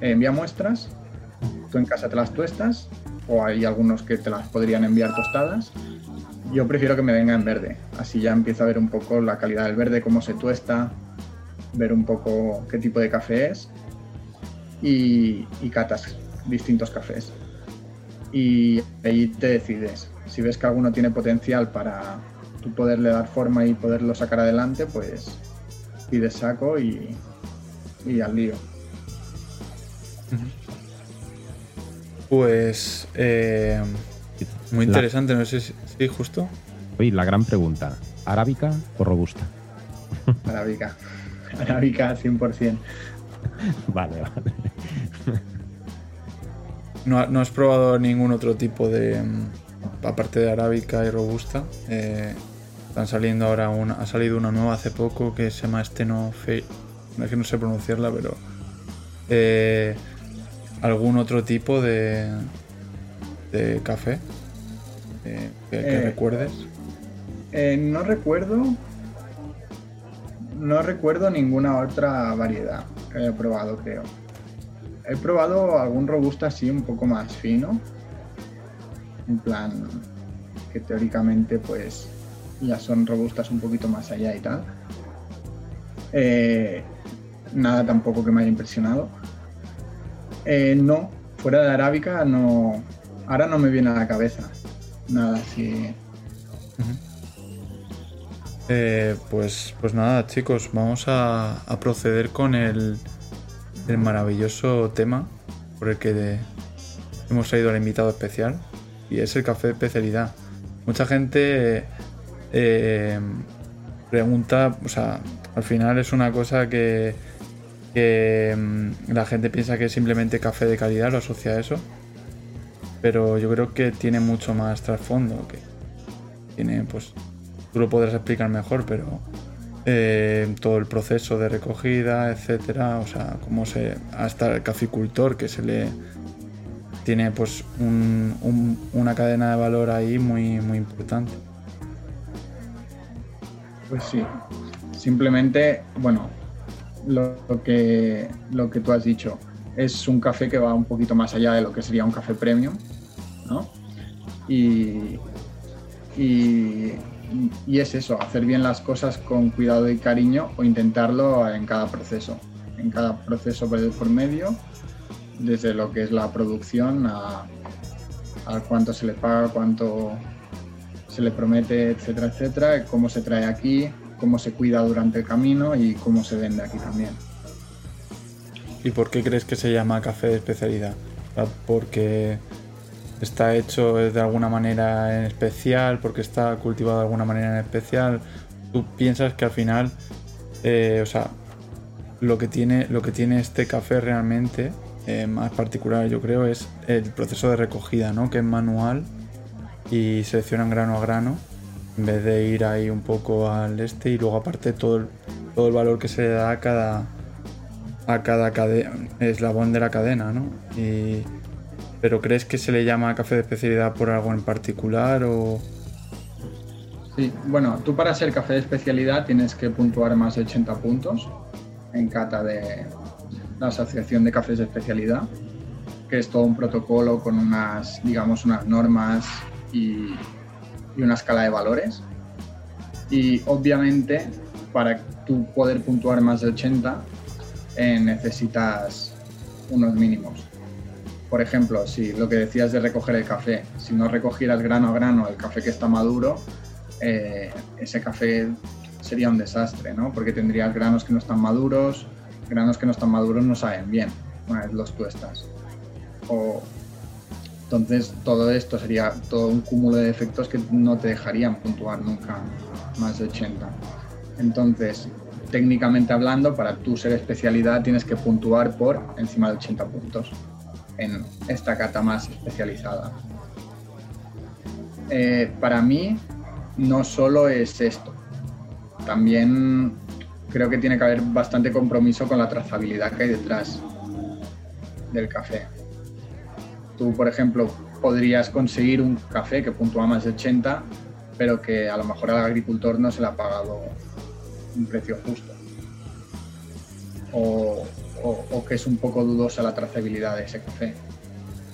envían muestras, tú en casa te las tuestas, o hay algunos que te las podrían enviar tostadas. Yo prefiero que me venga en verde, así ya empiezo a ver un poco la calidad del verde, cómo se tuesta, ver un poco qué tipo de café es y, y catas distintos cafés. Y ahí te decides. Si ves que alguno tiene potencial para tú poderle dar forma y poderlo sacar adelante, pues pides saco y, y al lío.
Pues eh, muy interesante, no sé si sí, justo.
Oye, la gran pregunta, ¿arábica o robusta?
Arábica, arábica 100%.
vale, vale.
No, has probado ningún otro tipo de. Aparte de arábica y robusta. Eh, están saliendo ahora una. Ha salido una nueva hace poco que se llama Stenofe. Es que no sé pronunciarla, pero. Eh, ¿Algún otro tipo de. de café? Eh, que, recuerdes.
no recuerdo. No recuerdo ninguna otra variedad que haya probado, creo. He probado algún robusta así un poco más fino. En plan, que teóricamente pues ya son robustas un poquito más allá y tal. Eh, nada tampoco que me haya impresionado. Eh, no, fuera de arábica no. Ahora no me viene a la cabeza. Nada así.
Eh, pues, pues nada, chicos, vamos a proceder con el, el maravilloso tema por el que hemos traído al invitado especial y es el café de especialidad. Mucha gente eh, pregunta, o sea, al final es una cosa que, que mm, la gente piensa que es simplemente café de calidad, lo asocia a eso. Pero yo creo que tiene mucho más trasfondo, que tiene, pues, tú lo podrás explicar mejor, pero eh, todo el proceso de recogida, etcétera, o sea, cómo se, hasta el caficultor que se le tiene pues un- un- una cadena de valor ahí muy, muy importante.
Pues sí. Simplemente, bueno, lo, que, lo que tú has dicho es un café que va un poquito más allá de lo que sería un café premium, ¿no? Y, y, es eso, hacer bien las cosas con cuidado y cariño o intentarlo en cada proceso, en cada proceso por medio, desde lo que es la producción a cuánto se le paga, cuánto se le promete, etcétera, etcétera, cómo se trae aquí, cómo se cuida durante el camino y cómo se vende aquí también.
¿Y por qué crees que se llama café de especialidad? Sea, ¿Porque está hecho de alguna manera en especial? ¿Porque está cultivado de alguna manera en especial? ¿Tú piensas que al final, eh, o sea, lo que tiene, lo que tiene este café realmente, eh, más particular yo creo, es el proceso de recogida, ¿no? Que es manual y seleccionan grano a grano en vez de ir ahí un poco al este y luego aparte todo el, todo el valor que se le da a cada a cada cade- eslabón de la cadena, ¿no? Pero crees que se le llama café de especialidad por algo en particular o
Sí, bueno, tú para ser café de especialidad tienes que puntuar más de 80 puntos en cata de la Asociación de Cafés de Especialidad, que es todo un protocolo con unas, digamos, unas normas y, y una escala de valores. Y obviamente, para tú poder puntuar más de 80, eh, necesitas unos mínimos. Por ejemplo, si lo que decías de recoger el café, si no recogieras grano a grano el café que está maduro, eh, ese café sería un desastre, ¿no? Porque tendrías granos que no están maduros, granos que no están maduros no saben bien una vez los tuestas. O, entonces todo esto sería todo un cúmulo de efectos que no te dejarían puntuar nunca más de 80. Entonces, técnicamente hablando, para tú ser especialidad tienes que puntuar por encima de 80 puntos en esta cata más especializada. Eh, para mí, no solo es esto, también creo que tiene que haber bastante compromiso con la trazabilidad que hay detrás del café. Tú, por ejemplo, podrías conseguir un café que puntúa más de 80, pero que a lo mejor al agricultor no se le ha pagado un precio justo. O, que es un poco dudosa la trazabilidad de ese café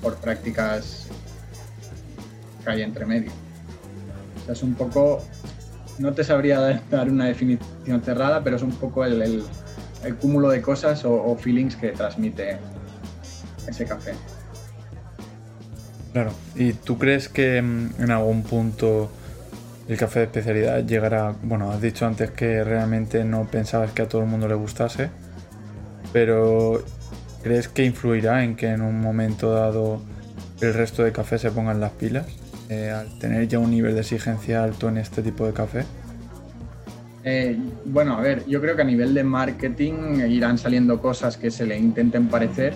por prácticas que hay entre medio. O sea, es un poco, no te sabría dar- una definición cerrada, pero es un poco el, cúmulo de cosas o feelings que transmite ese café.
Claro. ¿Y tú crees que mm, en algún punto el café de especialidad llegará? Bueno, has dicho antes que realmente no pensabas que a todo el mundo le gustase, pero ¿crees que influirá en que en un momento dado el resto de café se pongan las pilas? Eh, al tener ya un nivel de exigencia alto en este tipo de café.
Eh, bueno, a ver, yo creo que a nivel de marketing irán saliendo cosas que se le intenten parecer.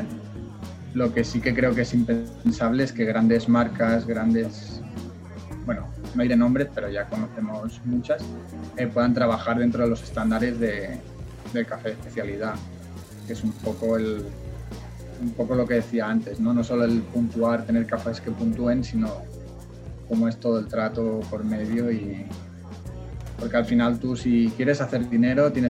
Lo que sí que creo que es impensable es que grandes marcas, grandes, bueno, no diré nombres, pero ya conocemos muchas, eh, puedan trabajar dentro de los estándares de, del café de especialidad, que es un poco el, un poco lo que decía antes, ¿no? No solo el puntuar, tener cafés que puntúen, sino cómo es todo el trato por medio y, porque al final tú si quieres hacer dinero tienes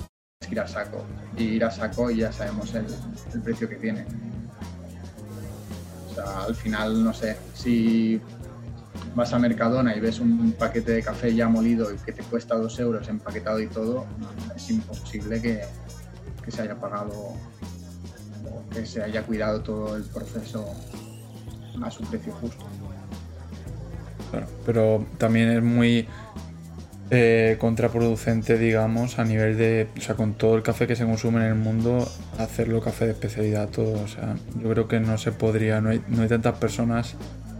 Ir a saco. Y ir a saco y ya sabemos el, el precio que tiene. O sea, al final, no sé, si vas a Mercadona y ves un paquete de café ya molido y que te cuesta dos euros empaquetado y todo, es imposible que, que se haya pagado o que se haya cuidado todo el proceso a su precio justo.
Claro, pero también es muy eh, contraproducente, digamos, a nivel de, o sea, con todo el café que se consume en el mundo, hacerlo café de especialidad todo. O sea, yo creo que no se podría, no hay, no hay tantas personas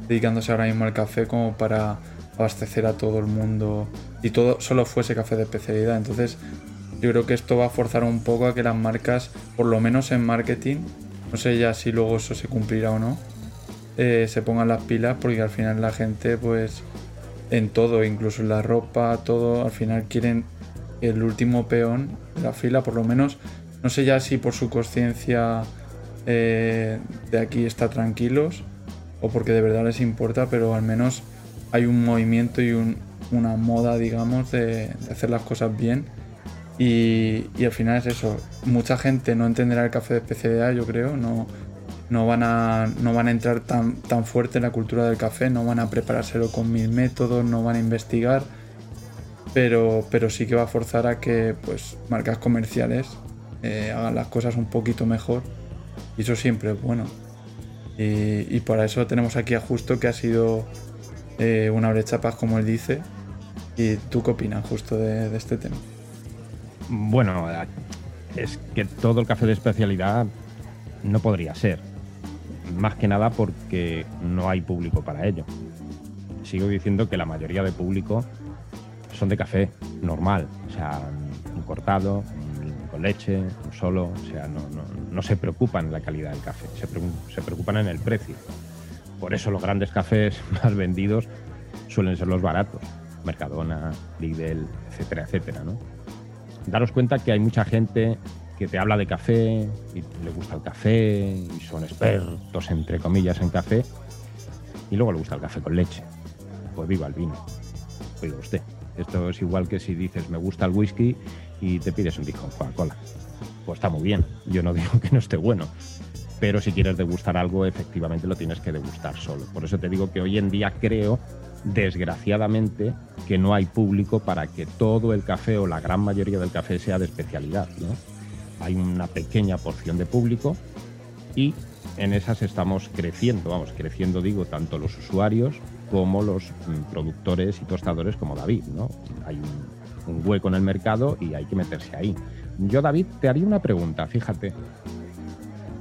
dedicándose ahora mismo al café como para abastecer a todo el mundo y todo solo fuese café de especialidad. Entonces, yo creo que esto va a forzar un poco a que las marcas, por lo menos en marketing, no sé ya si luego eso se cumplirá o no, eh, se pongan las pilas porque al final la gente, pues, en todo, incluso en la ropa, todo, al final quieren el último peón la fila, por lo menos, no sé ya si por su conciencia eh, de aquí está tranquilos o porque de verdad les importa, pero al menos hay un movimiento y un- una moda, digamos, de, hacer las cosas bien. Y, y al final es eso. Mucha gente no entenderá el café de especialidad, yo creo. No, no, van, a, no van a entrar tan, tan fuerte en la cultura del café, no van a preparárselo con mil métodos, no van a investigar. Pero, pero sí que va a forzar a que pues, marcas comerciales eh, hagan las cosas un poquito mejor. Y eso siempre es bueno. Y, y para eso tenemos aquí a Justo, que ha sido eh, una brecha paz, como él dice. ¿Y tú qué opinas, Justo, de, de este tema?
Bueno, es que todo el café de especialidad no podría ser. Más que nada porque no hay público para ello. Sigo diciendo que la mayoría de público son de café normal, o sea, un cortado, con leche, un solo, o sea, no, no- no se preocupan en la calidad del café, se, pre- se preocupan en el precio. Por eso los grandes cafés más vendidos suelen ser los baratos, Mercadona, Lidl, etcétera, etcétera, ¿no? daros cuenta que hay mucha gente que te habla de café y le gusta el café y son expertos, entre comillas, en café y luego le gusta el café con leche. Pues viva el vino. Oiga usted, esto es igual que si dices me gusta el whisky y te pides un disco Coca-Cola. Pues está muy bien, yo no digo que no esté bueno. Pero si quieres degustar algo, efectivamente lo tienes que degustar solo. Por eso te digo que hoy en día creo, desgraciadamente, que no hay público para que todo el café o la gran mayoría del café sea de especialidad. ¿no? Hay una pequeña porción de público y en esas estamos creciendo, vamos, creciendo digo, tanto los usuarios como los mm, productores y tostadores como David, ¿no? Hay un, un hueco en el mercado y hay que meterse ahí. Yo, David, te haría una pregunta, fíjate.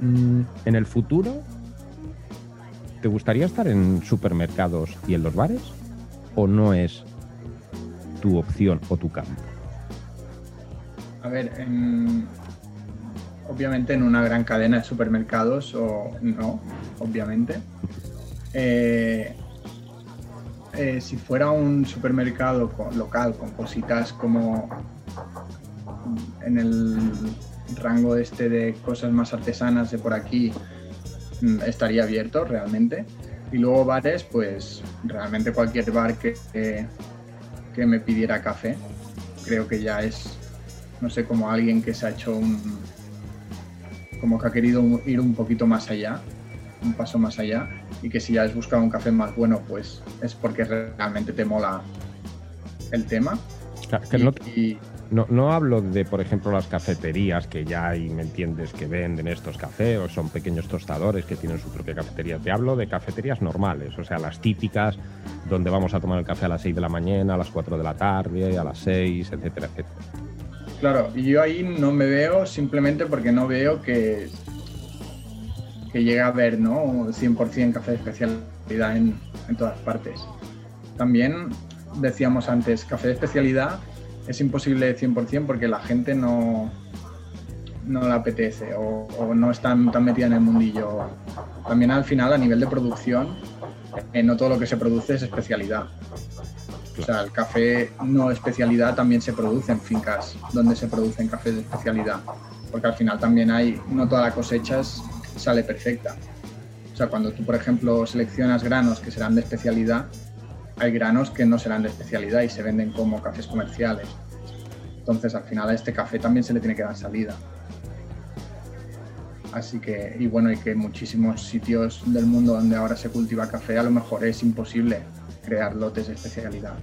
Mm, En el futuro, ¿te gustaría estar en supermercados y en los bares? ¿O no es tu opción o tu campo?
A ver, en- obviamente en una gran cadena de supermercados o no, obviamente. Eh, eh, si fuera un supermercado local con cositas como en el rango este de cosas más artesanas de por aquí, mm, estaría abierto realmente. Y luego bares, pues realmente cualquier bar que, que- que me pidiera café, creo que ya es no sé, como alguien que se ha hecho un. Como que ha querido ir un poquito más allá, un paso más allá, y que si ya has buscado un café más bueno, pues es porque realmente te mola el tema.
Claro, que no,
Y
no, no hablo de, por ejemplo, las cafeterías que ya hay, ¿me entiendes?, que venden estos cafés o son pequeños tostadores que tienen su propia cafetería. Te hablo de cafeterías normales, o sea, las típicas donde vamos a tomar el café a las 6 de la mañana, a las 4 de la tarde, a las 6, etcétera, etcétera.
Claro, y yo ahí no me veo simplemente porque no veo que. que llegue a haber, ¿no? 100% café de especialidad en, en todas partes. También decíamos antes, café de especialidad es imposible de 100% porque la gente no, no le apetece o, o no está tan metida en el mundillo. También al final a nivel de producción, eh, no todo lo que se produce es especialidad. O sea, el café no especialidad también se produce en fincas donde se producen cafés de especialidad. Porque al final también hay, no toda la cosecha sale perfecta. O sea, cuando tú, por ejemplo, seleccionas granos que serán de especialidad, hay granos que no serán de especialidad y se venden como cafés comerciales. Entonces, al final a este café también se le tiene que dar salida. Así que, y bueno, y que muchísimos sitios del mundo donde ahora se cultiva café, a lo mejor es imposible crear lotes de especialidad,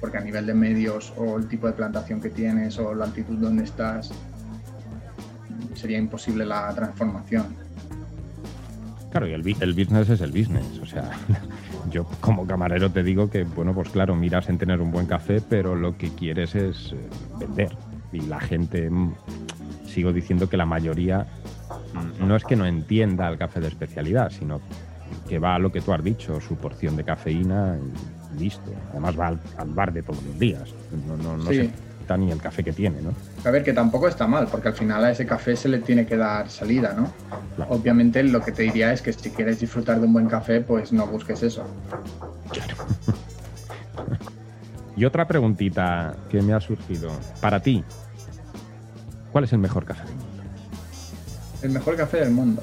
porque a nivel de medios o el tipo de plantación que tienes o la altitud donde estás, sería imposible la transformación.
Claro, y el, el business es el business. O sea, yo como camarero te digo que, bueno, pues claro, miras en tener un buen café, pero lo que quieres es eh, vender. Y la gente, mm, sigo diciendo que la mayoría mm, no es que no entienda el café de especialidad, sino que va a lo que tú has dicho, su porción de cafeína y listo. Además va al, al bar de todos los días. No, no, no
Sí.
se quita ni el café que tiene, ¿no?
A ver, que tampoco está mal, porque al final a ese café se le tiene que dar salida, ¿no? Obviamente lo que te diría es que si quieres disfrutar de un buen café, pues no busques eso.
Y otra preguntita que me ha surgido. Para ti, ¿cuál es el mejor café del mundo?
El mejor café del mundo.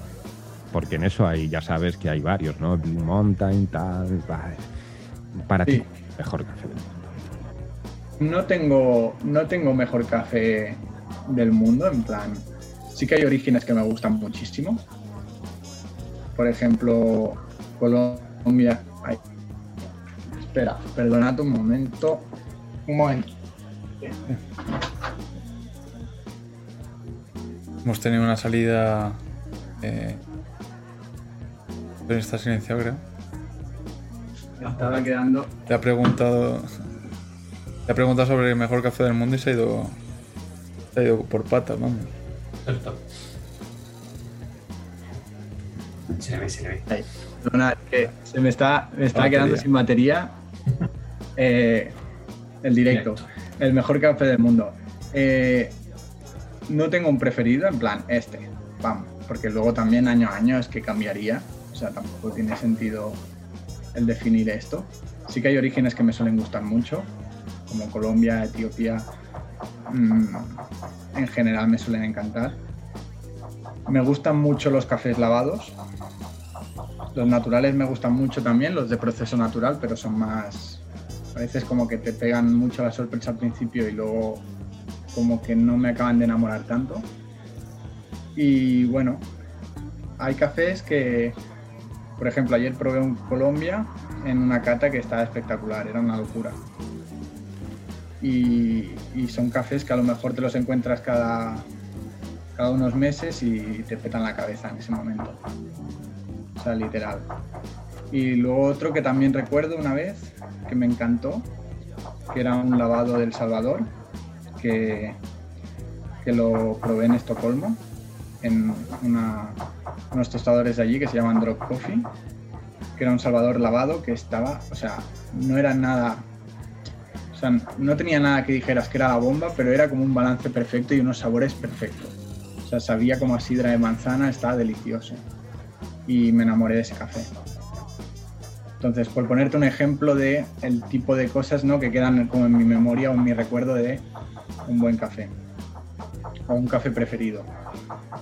Porque en eso hay, ya sabes que hay varios, ¿no? Blue Mountain, tal. Para
Sí.
ti, mejor café del mundo.
No tengo, no tengo mejor café del mundo, en plan. Sí que hay orígenes que me gustan muchísimo. Por ejemplo, Colombia. Ay. Espera, perdonad un momento. Un momento.
Hemos tenido una salida. Eh, pero está silenciado, creo.
Estaba quedando.
Te ha preguntado. Te ha preguntado sobre el mejor café del mundo y se ha ido. Se ha ido por patas, vamos.
Cierto. Se le ve, se le ve.
Ay, perdona, es que se me está, me está
Batería.
quedando sin batería eh, el directo. El mejor café del mundo. Eh, no tengo un preferido, en plan, este. Vamos, porque luego también año a año es que cambiaría. Sea, tampoco tiene sentido el definir esto. Sí que hay orígenes que me suelen gustar mucho, como Colombia, Etiopía. mm, en general me suelen encantar. Me gustan mucho los cafés lavados. Los naturales me gustan mucho también, los de proceso natural, pero son más. A veces como que te pegan mucho la sorpresa al principio y luego como que no me acaban de enamorar tanto. Y bueno, hay cafés que, por ejemplo, ayer probé un Colombia en una cata que estaba espectacular, era una locura. Y, son cafés que a lo mejor te los encuentras cada, cada unos meses y te petan la cabeza en ese momento. O sea, literal. Y luego otro que también recuerdo una vez, que me encantó, que era un lavado del Salvador, que, que lo probé en Estocolmo, en unos tostadores de allí que se llaman Drop Coffee, que era un Salvador lavado que estaba, o sea, no era nada, o sea, no tenía nada que dijeras que era la bomba, pero era como un balance perfecto y unos sabores perfectos. O sea, sabía como a sidra de manzana, estaba delicioso. Y me enamoré de ese café. Entonces, por ponerte un ejemplo de el tipo de cosas ¿no? que quedan como en mi memoria o en mi recuerdo de un buen café. O un café preferido.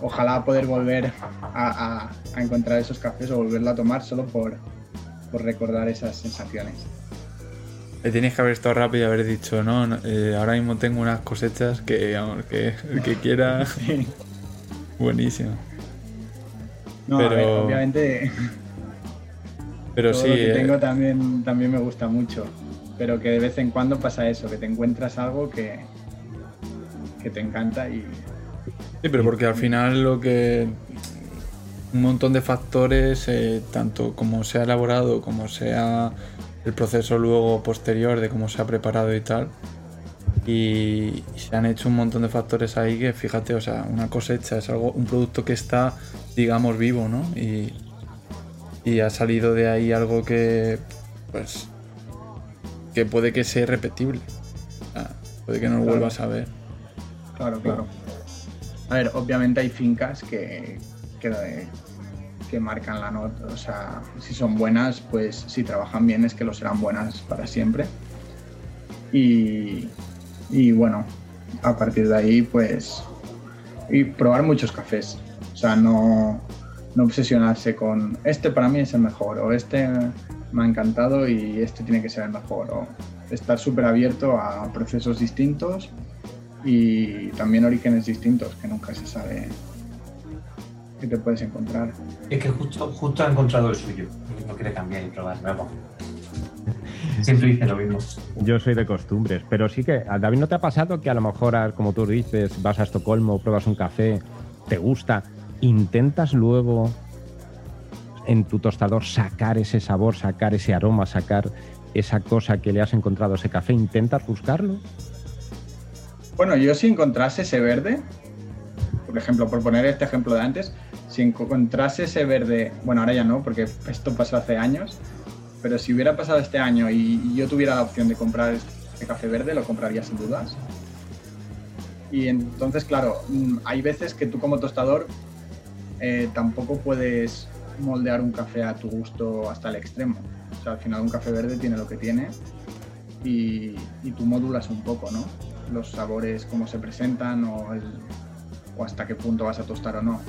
Ojalá poder volver a, a- a encontrar esos cafés o volverlo a tomar solo por, por recordar esas sensaciones.
Tienes que haber estado rápido y haber dicho, no, eh, ahora mismo tengo unas cosechas que, vamos, que el que quiera. Buenísimo.
No, a ver,
Pero-
obviamente
Pero
todo
sí,
lo que
eh,
tengo también, también me gusta mucho. Pero que de vez en cuando pasa eso, que te encuentras algo que, que te encanta y,
Sí, pero porque al final lo que. Un montón de factores, eh, tanto como se ha elaborado, como sea el proceso luego posterior de cómo se ha preparado y tal. Y, se han hecho un montón de factores ahí que, fíjate, o sea, una cosecha es algo, un producto que está, digamos, vivo, ¿no? Y, y ha salido de ahí algo que, pues, que puede que sea irrepetible. O sea, puede que no lo
Claro.
vuelvas a ver.
claro, claro. A ver, obviamente hay fincas que, que, marcan la nota, o sea, si son buenas, pues si trabajan bien es que lo serán buenas para siempre. Y, y bueno, a partir de ahí, pues, y probar muchos cafés. O sea, no, no obsesionarse con este para mí es el mejor, o este me ha encantado y este tiene que ser el mejor, o estar súper abierto a procesos distintos y también orígenes distintos, que nunca se sabe que te puedes encontrar.
Es que justo, justo ha encontrado el suyo, y no quiere cambiar y probar, vamos. Siempre dice lo mismo.
Yo soy de costumbres, pero sí que, a David, ¿no te ha pasado que a lo mejor, como tú dices, vas a Estocolmo, pruebas un café, te gusta, intentas luego en tu tostador sacar ese sabor, sacar ese aroma, sacar esa cosa que le has encontrado a ese café? ¿Intentas buscarlo?
Bueno, yo si encontrase ese verde, por ejemplo, por poner este ejemplo de antes, si encontrase ese verde, bueno, ahora ya no, porque esto pasó hace años, pero si hubiera pasado este año y yo tuviera la opción de comprar este café verde, lo compraría sin dudas. Y entonces, claro, mm, hay veces que tú como tostador eh, tampoco puedes moldear un café a tu gusto hasta el extremo. O sea, al final un café verde tiene lo que tiene y, y tú modulas un poco, ¿no? Los sabores, cómo se presentan o, hasta qué punto vas a tostar o no.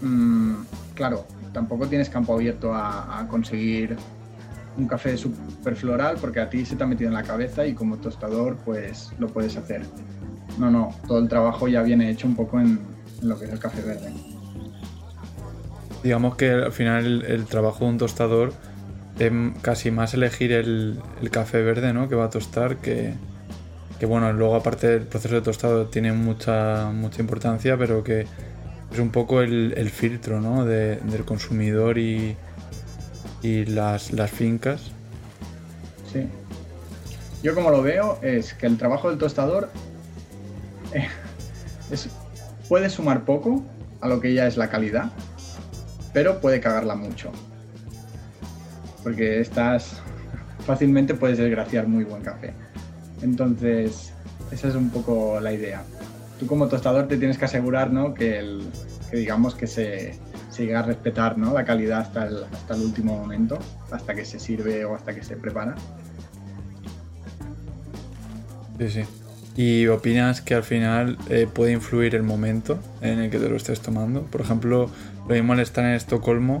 Mm, claro, tampoco tienes campo abierto a, conseguir un café súper floral porque a ti se te ha metido en la cabeza y como tostador pues lo puedes hacer. No, no, todo el trabajo ya viene hecho un poco en, lo que es el café verde.
Digamos que al final el, el trabajo de un tostador es casi más elegir el, el café verde ¿no? que va a tostar que, que bueno, luego aparte el proceso de tostado tiene mucha, mucha importancia, pero que es un poco el, filtro ¿no? de- del consumidor y, y las, las fincas.
Sí. Yo como lo veo es que el trabajo del tostador eh, es- puede sumar poco a lo que ya es la calidad, pero puede cagarla mucho. Porque estás fácilmente puedes desgraciar muy buen café. Entonces, esa es un poco la idea. Tú como tostador te tienes que asegurar ¿no? que, el, que digamos que se, se llega a respetar ¿no? la calidad hasta el, hasta el último momento, hasta que se sirve o hasta que se prepara.
Sí, sí. ¿Y opinas que al final eh, puede influir el momento en el que te lo estés tomando? Por ejemplo, lo mismo al estar en Estocolmo,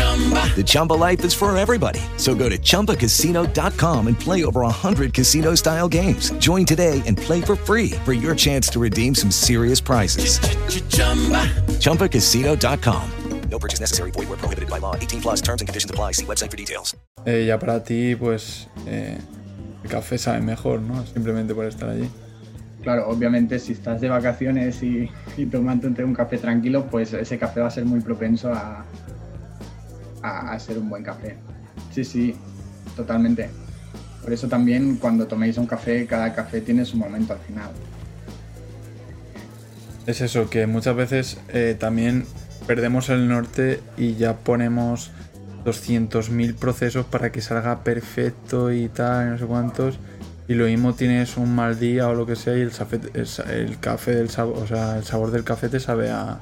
The Chumba life is for everybody. So go to ChumbaCasino.com and play over 100 casino style games. Join today and play for free for your chance to redeem some serious prizes. ChumbaCasino.com.
No purchase necessary. Void were prohibited by law. 18 plus terms and conditions apply. See website for details.
eh, ya para ti, pues eh, el café sabe mejor, ¿no? Simplemente por estar allí.
Claro, obviamente si estás de vacaciones y, y tomándote un café tranquilo, pues ese café va a ser muy propenso a, a, ser un buen café. Sí, sí, totalmente. Por eso también cuando toméis un café, cada café tiene su momento al final.
Es eso, que muchas veces eh, también perdemos el norte y ya ponemos 200.000 procesos para que salga perfecto y tal, no sé cuántos. Y lo mismo tienes un mal día o lo que sea y el, el el café del sabor, o sea, el sabor del café te sabe a,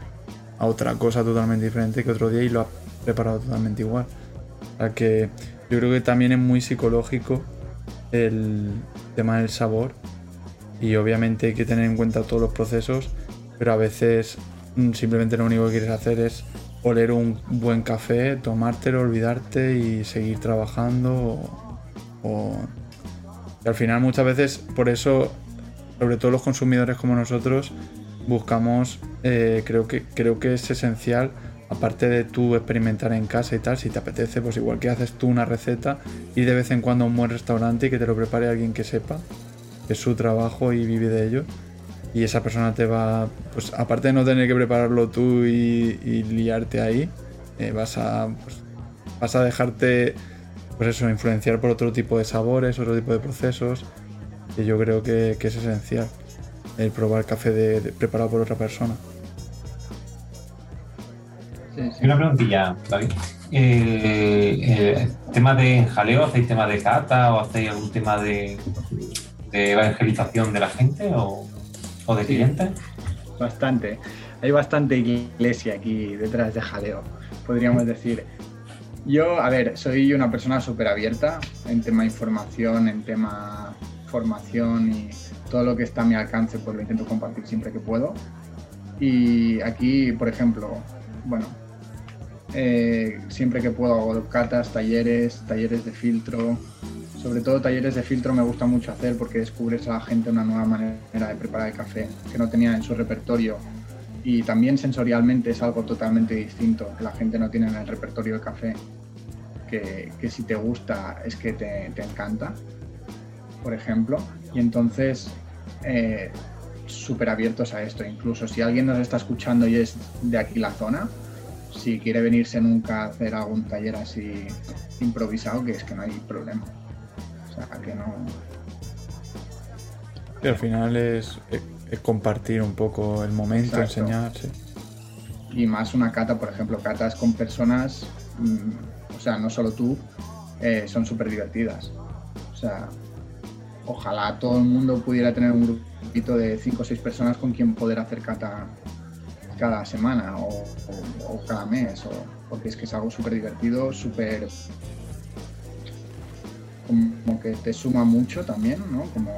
otra cosa totalmente diferente que otro día y lo preparado totalmente igual. O sea que yo creo que también es muy psicológico el tema del sabor y obviamente hay que tener en cuenta todos los procesos, pero a veces mm, simplemente lo único que quieres hacer es oler un buen café, tomártelo, olvidarte y seguir trabajando o, al final muchas veces por eso sobre todo los consumidores como nosotros buscamos, eh, creo, que, creo que es esencial, aparte de tú experimentar en casa y tal, si te apetece, pues igual que haces tú una receta y de vez en cuando a un buen restaurante y que te lo prepare alguien que sepa, que es su trabajo y vive de ello. Y esa persona te va, pues aparte de no tener que prepararlo tú y, liarte ahí, eh, vas a pues, vas a dejarte pues eso influenciar por otro tipo de sabores otro tipo de procesos que yo creo que, es esencial el probar café de- preparado por otra persona
Y Una preguntilla, David. Eh, eh, ¿Tema de jaleo? ¿Hacéis tema de cata o hacéis algún tema de, de evangelización de la gente o, o de clientes?
Bastante. Hay bastante iglesia aquí detrás de jaleo, podríamos decir. Yo, a ver, soy una persona súper abierta en tema información, en tema formación y todo lo que está a mi alcance, pues lo intento compartir siempre que puedo. Y aquí, por ejemplo, bueno, eh, siempre que puedo hago catas, talleres, talleres de filtro. Sobre todo talleres de filtro me gusta mucho hacer porque descubres a la gente una nueva manera de preparar el café que no tenía en su repertorio. Y también sensorialmente es algo totalmente distinto que la gente no tiene en el repertorio de café. Que, que si te gusta es que te, te encanta, por ejemplo. Y entonces, eh, súper abiertos a esto. Incluso si alguien nos está escuchando y es de aquí la zona, si quiere venirse nunca a hacer algún taller así improvisado, que es que no hay problema. O sea, que no.
y al final es, es- es compartir un poco el momento
Exacto.
enseñar sí.
Y más una cata, por ejemplo, catas con personas, mm, o sea, no solo tú, eh, son súper divertidas. O sea, ojalá todo el mundo pudiera tener un grupito de 5 o 6 personas con quien poder hacer cata cada semana o, o- o cada mes, o- porque es que es algo súper divertido, súper como que te suma mucho también, ¿no? Como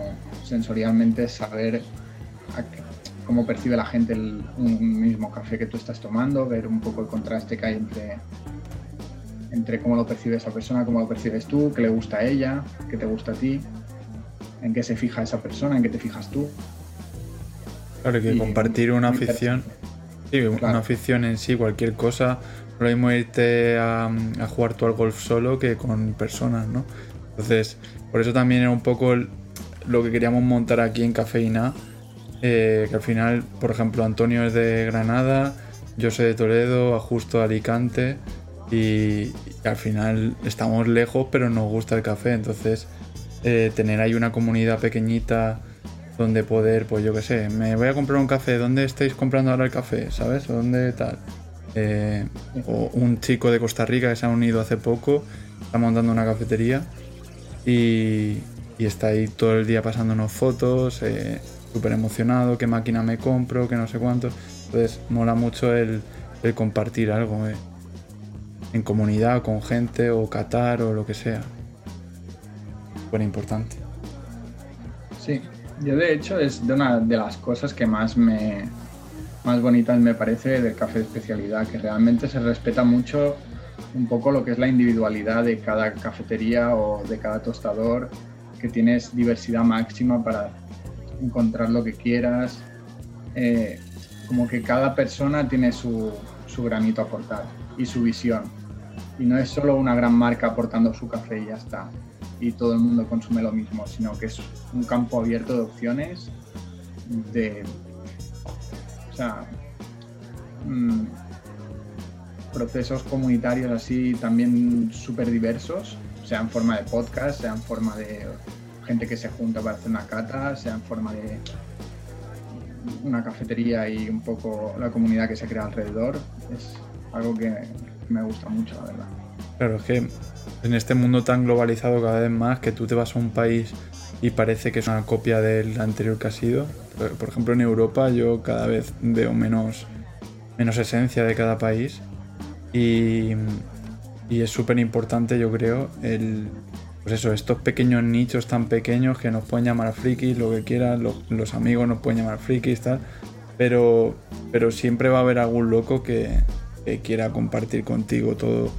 sensorialmente saber qué- cómo percibe la gente el- un mismo café que tú estás tomando, ver un poco el contraste que hay entre, entre cómo lo percibe esa persona, cómo lo percibes tú, qué le gusta a ella, qué te gusta a ti, en qué se fija esa persona, en qué te fijas tú.
Claro que
Y
compartir una afición, sí, una afición en sí, cualquier cosa, lo mismo irte a, a jugar tú al golf solo que con personas, ¿no? Entonces, por eso también era un poco el- lo que queríamos montar aquí en Cafeína, eh, que al final, por ejemplo, Antonio es de Granada, yo soy de Toledo, Justo de Alicante, y, y al final estamos lejos, pero nos gusta el café, entonces eh, tener ahí una comunidad pequeñita donde poder, pues yo qué sé, me voy a comprar un café, ¿dónde estáis comprando ahora el café? ¿Sabes? ¿O dónde tal? Eh, o un chico de Costa Rica que se ha unido hace poco, está montando una cafetería y, y está ahí todo el día pasándonos fotos, eh, súper emocionado, qué máquina me compro, que no sé cuánto. Entonces mola mucho el, compartir algo eh, en comunidad, con gente o catar o lo que sea. Súper importante.
Sí, yo de hecho es de una de las cosas que más me más bonitas me parece del café de especialidad, que realmente se respeta mucho un poco lo que es la individualidad de cada cafetería o de cada tostador, que tienes diversidad máxima para encontrar lo que quieras. Eh, como que cada persona tiene su, su granito a aportar y su visión. Y no es solo una gran marca aportando su café y ya está. Y todo el mundo consume lo mismo, sino que es un campo abierto de opciones, de. O sea. mm, procesos comunitarios así también súper diversos, sea en forma de podcast, sea en forma de gente que se junta para hacer una cata, sea en forma de una cafetería y un poco la comunidad que se crea alrededor. Es algo que me gusta mucho, la verdad.
Claro, es que en este mundo tan globalizado cada vez más, que tú te vas a un país y parece que es una copia del anterior que ha sido. Por ejemplo, en Europa yo cada vez veo menos, menos esencia de cada país. Y, y es súper importante, yo creo, el, pues eso, estos pequeños nichos tan pequeños que nos pueden llamar frikis, lo que quieran, lo- los amigos nos pueden llamar frikis, tal, pero, pero siempre va a haber algún loco que, que quiera compartir contigo todo,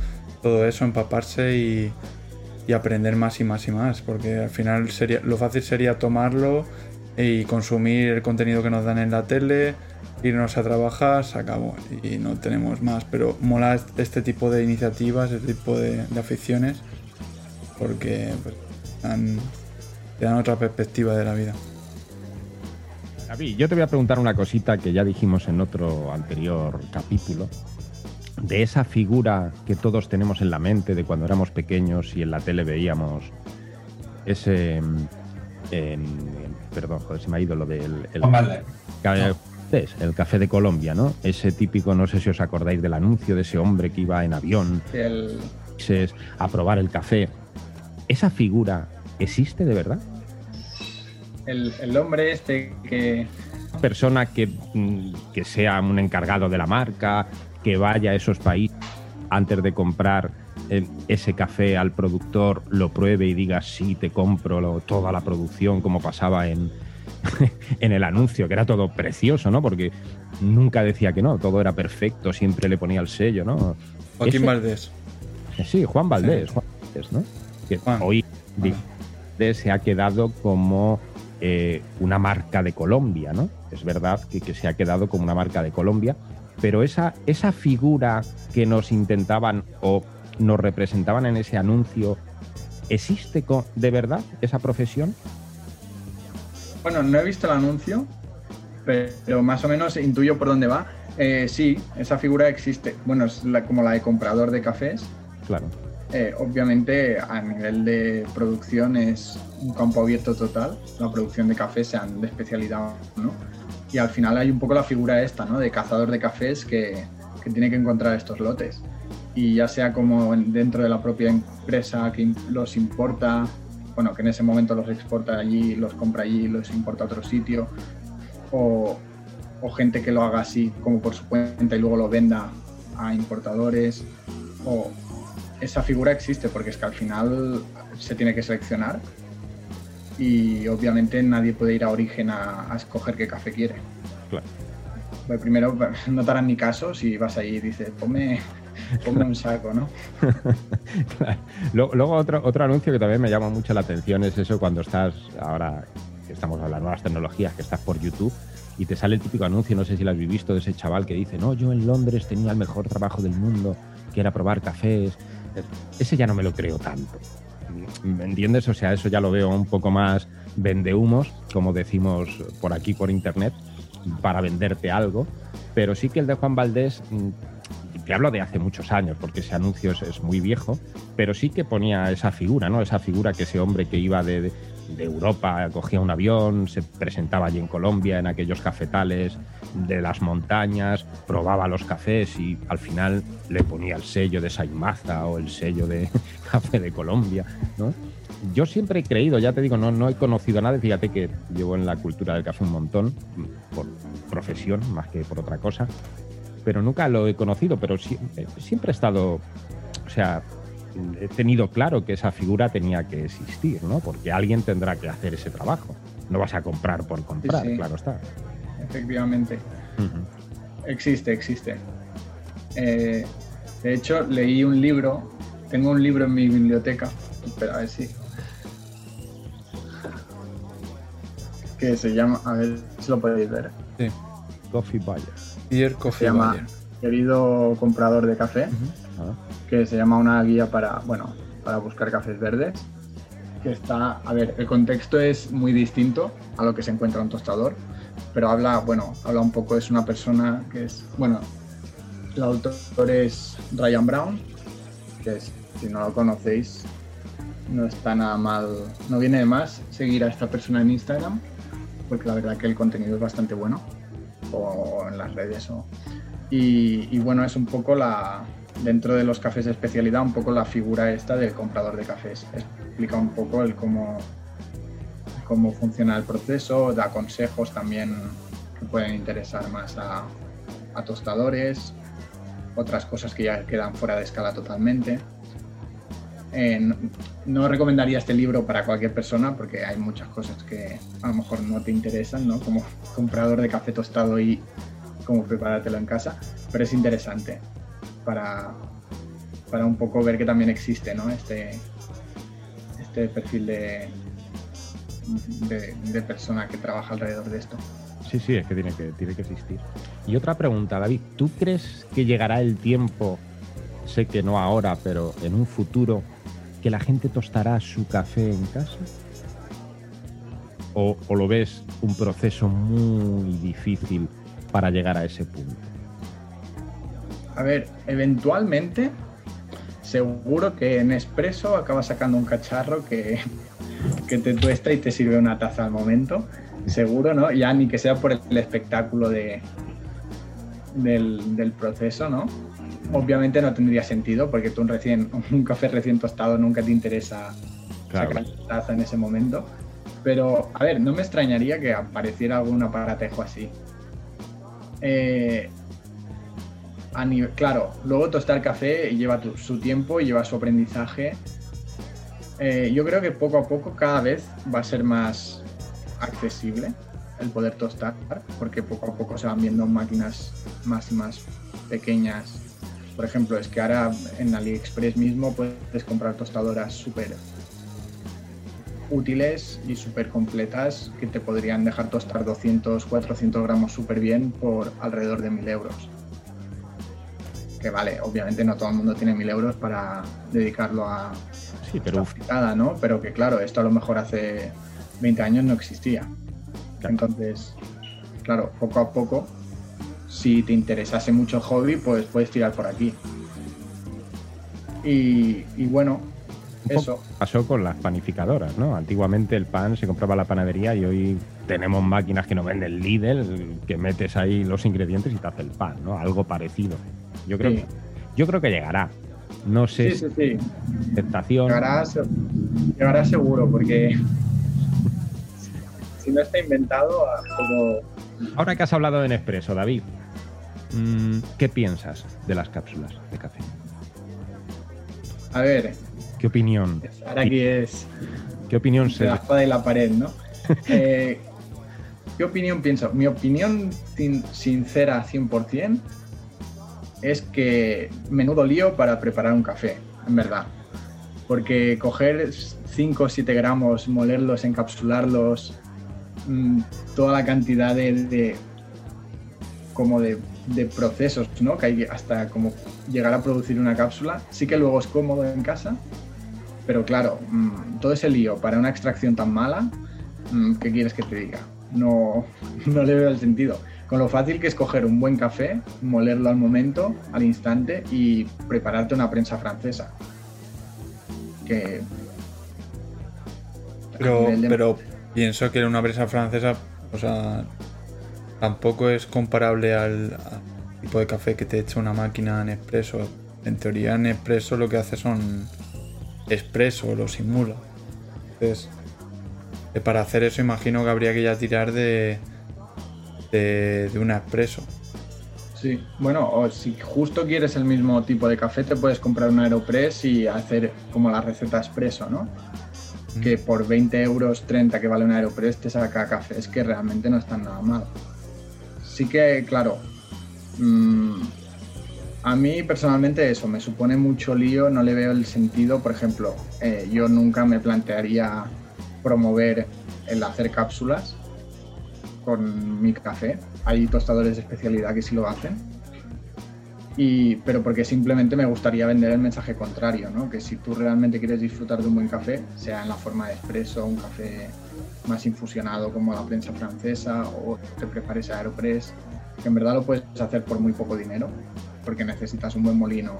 todo eso, empaparse y, aprender más y más y más, porque al final sería, lo fácil sería tomarlo, y consumir el contenido que nos dan en la tele, irnos a trabajar, se acabó y no tenemos más. Pero mola este tipo de iniciativas, este tipo de, aficiones, porque pues, te dan otra perspectiva de la vida.
David, yo te voy a preguntar una cosita que ya dijimos en otro anterior capítulo. De esa figura que todos tenemos en la mente de cuando éramos pequeños y en la tele veíamos ese. mm, perdón, joder, se me ha ido lo del. el- el café de Colombia, ¿no? Ese típico, no sé si os acordáis del anuncio de ese hombre que iba en avión a probar el café. ¿Esa figura existe de verdad?
el, el hombre este que
persona que, mm, que sea un encargado de la marca, que vaya a esos países antes de comprar eh, ese café al productor, lo pruebe y diga sí, te compro lo- toda la producción, como pasaba en, en el anuncio, que era todo precioso, ¿no? Porque nunca decía que no, todo era perfecto, siempre le ponía el sello, ¿no?
Joaquín
Ese-
Valdés.
Sí, Juan Valdés, Juan Valdés, ¿no? Que hoy se ha quedado como eh, una marca de Colombia, ¿no? Es verdad que, que se ha quedado como una marca de Colombia, pero esa, esa figura que nos intentaban o nos representaban en ese anuncio, ¿existe de verdad esa profesión?
Bueno, no he visto el anuncio, pero más o menos intuyo por dónde va. Eh, sí, esa figura existe. Bueno, es la- como la de comprador de cafés.
Claro.
Eh, obviamente, a nivel de producción es un campo abierto total. La producción de café, sean de especialidad o no. Y al final hay un poco la figura esta, ¿no? De cazador de cafés que, que tiene que encontrar estos lotes. Y ya sea como en- dentro de la propia empresa que los importa, bueno, que en ese momento los exporta allí, los compra allí los importa a otro sitio, o, o gente que lo haga así como por su cuenta y luego lo venda a importadores, o esa figura existe porque es que al final se tiene que seleccionar y obviamente nadie puede ir a origen a, a escoger qué café quiere.
Claro.
Pues primero no te harán ni caso si vas ahí y dices, ponme, ponme un saco, ¿no?
Claro. Luego, luego otro, otro anuncio que también me llama mucho la atención es eso cuando estás, ahora que estamos hablando de las nuevas tecnologías, que estás por YouTube y te sale el típico anuncio, no sé si lo has visto, de ese chaval que dice, no, yo en Londres tenía el mejor trabajo del mundo, que era probar cafés. Ese ya no me lo creo tanto. ¿Me entiendes? O sea, eso ya lo veo un poco más vendehumos, como decimos por aquí por internet, para venderte algo. Pero sí que el de Juan Valdés, mm, te hablo de hace muchos años, porque ese anuncio es, muy viejo, pero sí que ponía esa figura, ¿no? Esa figura que ese hombre que iba de- de Europa, cogía un avión, se presentaba allí en Colombia, en aquellos cafetales de las montañas, probaba los cafés y al final le ponía el sello de Saimaza o el sello de Café de Colombia, ¿no? Yo siempre he creído, ya te digo, no, no he conocido a nadie, fíjate que llevo en la cultura del café un montón, por profesión más que por otra cosa, pero nunca lo he conocido, pero sie- eh, siempre he estado, o sea, he tenido claro que esa figura tenía que existir, ¿no? Porque alguien tendrá que hacer ese trabajo. No vas a comprar por comprar,
sí.
claro está.
Efectivamente. Existe, existe. Eh, de hecho, leí un libro, tengo un libro en mi biblioteca, espera a ver si. Que se llama, a ver si lo podéis ver.
Sí.
Coffee Buyer.
Dear
Se
Coffee
llama
Buyer.
Querido comprador de café,
Ah,
que se llama una guía para, bueno, para buscar cafés verdes. Que está, a ver, el contexto es muy distinto a lo que se encuentra en un tostador, pero habla, bueno, habla un poco, es una persona que es, bueno, el autor es Ryan Brown, que si no lo conocéis, no está nada mal, no viene de más seguir a esta persona en Instagram, porque la verdad que el contenido es bastante bueno, o en las redes. O, y bueno, es un poco la, dentro de los cafés de especialidad, un poco la figura esta del comprador de cafés. Explica un poco el cómo, cómo funciona el proceso, da consejos también que pueden interesar más a, a tostadores, otras cosas que ya quedan fuera de escala totalmente. Eh, no, recomendaría este libro para cualquier persona porque hay muchas cosas que a lo mejor no te interesan, ¿no? Como comprador de café tostado y cómo preparártelo en casa, pero es interesante para, para un poco ver que también existe, ¿no? Este, este perfil de, de, persona que trabaja alrededor de esto.
Sí, sí, es que tiene que, tiene que existir. Y otra pregunta, David, ¿tú crees que llegará el tiempo, sé que no ahora, pero en un futuro, que la gente tostará su café en casa? ¿O, o lo ves un proceso muy difícil para llegar a ese punto?
A ver, eventualmente, seguro que en Espresso acaba sacando un cacharro que, que te tuesta y te sirve una taza al momento. Seguro, ¿no? Ya ni que sea por el espectáculo de, del, del proceso, ¿no? Obviamente no tendría sentido porque tú un, recién, un café recién tostado nunca te interesa
Claro.
sacar la taza en ese momento. Pero, a ver, no me extrañaría que apareciera algún aparatejo así. Eh, claro, luego tostar café lleva su tiempo y lleva su aprendizaje. Eh, yo creo que poco a poco cada vez va a ser más accesible el poder tostar, porque poco a poco se van viendo máquinas más y más pequeñas. Por ejemplo, es que ahora en AliExpress mismo puedes comprar tostadoras súper útiles y súper completas que te podrían dejar tostar 200, 400 gramos súper bien por alrededor de 1000 euros. Que vale, obviamente no todo el mundo tiene 1000 euros para dedicarlo a
Sí, pero
¿no? Pero que claro, esto a lo mejor hace 20 años no existía. Entonces, claro, poco a poco, si te interesase mucho el hobby, pues puedes tirar por aquí. Y, y bueno, eso.
Pasó con las panificadoras, ¿no? Antiguamente el pan se compraba en la panadería y hoy tenemos máquinas que nos venden Lidl, que metes ahí los ingredientes y te hace el pan, ¿no? Algo parecido. Yo creo,
Sí.
que, yo creo que llegará. No sé
Sí, sí, sí. Llegará, llegará seguro, porque si no está inventado, a todo.
Ahora que has hablado de Nespresso, David, mm, ¿qué piensas de las cápsulas de café?
A ver,
¿Qué opinión?
ahora aquí es
¿Qué opinión se
la espada y la pared, ¿no? Eh, ¿Qué opinión pienso? Mi opinión sin- sincera 100% es que menudo lío para preparar un café, en verdad. Porque coger 5 o 7 gramos, molerlos, encapsularlos, mm, toda la cantidad de, como de procesos, ¿no? Que hay hasta como llegar a producir una cápsula. Sí que luego es cómodo en casa, pero claro, mm, todo ese lío para una extracción tan mala, mm, ¿qué quieres que te diga? No, no le veo el sentido. Con lo fácil que es coger un buen café, molerlo al momento, al instante y prepararte una prensa francesa. Que
Pero,
de-
pero pienso que una prensa francesa, o sea, tampoco es comparable al, al tipo de café que te echa una máquina en expreso. En teoría, en expreso lo que hace son expreso, lo simula. Entonces, eh, para hacer eso, imagino que habría que ya tirar de, de, de una expreso.
Sí, bueno, o si justo quieres el mismo tipo de café, te puedes comprar un Aeropress y hacer como la receta expreso, ¿no? Que por 20 euros 30 que vale un Aeropress te saca cafés que realmente no están nada mal. Sí que, claro, mm, a mí personalmente eso me supone mucho lío, no le veo el sentido. Por ejemplo, eh, yo nunca me plantearía promover el hacer cápsulas con mi café. Hay tostadores de especialidad que sí lo hacen. Y, pero porque simplemente me gustaría vender el mensaje contrario, ¿no? Que si tú realmente quieres disfrutar de un buen café, sea en la forma de expreso, un café más infusionado como la prensa francesa o te prepares Aeropress, que en verdad lo puedes hacer por muy poco dinero, porque necesitas un buen molino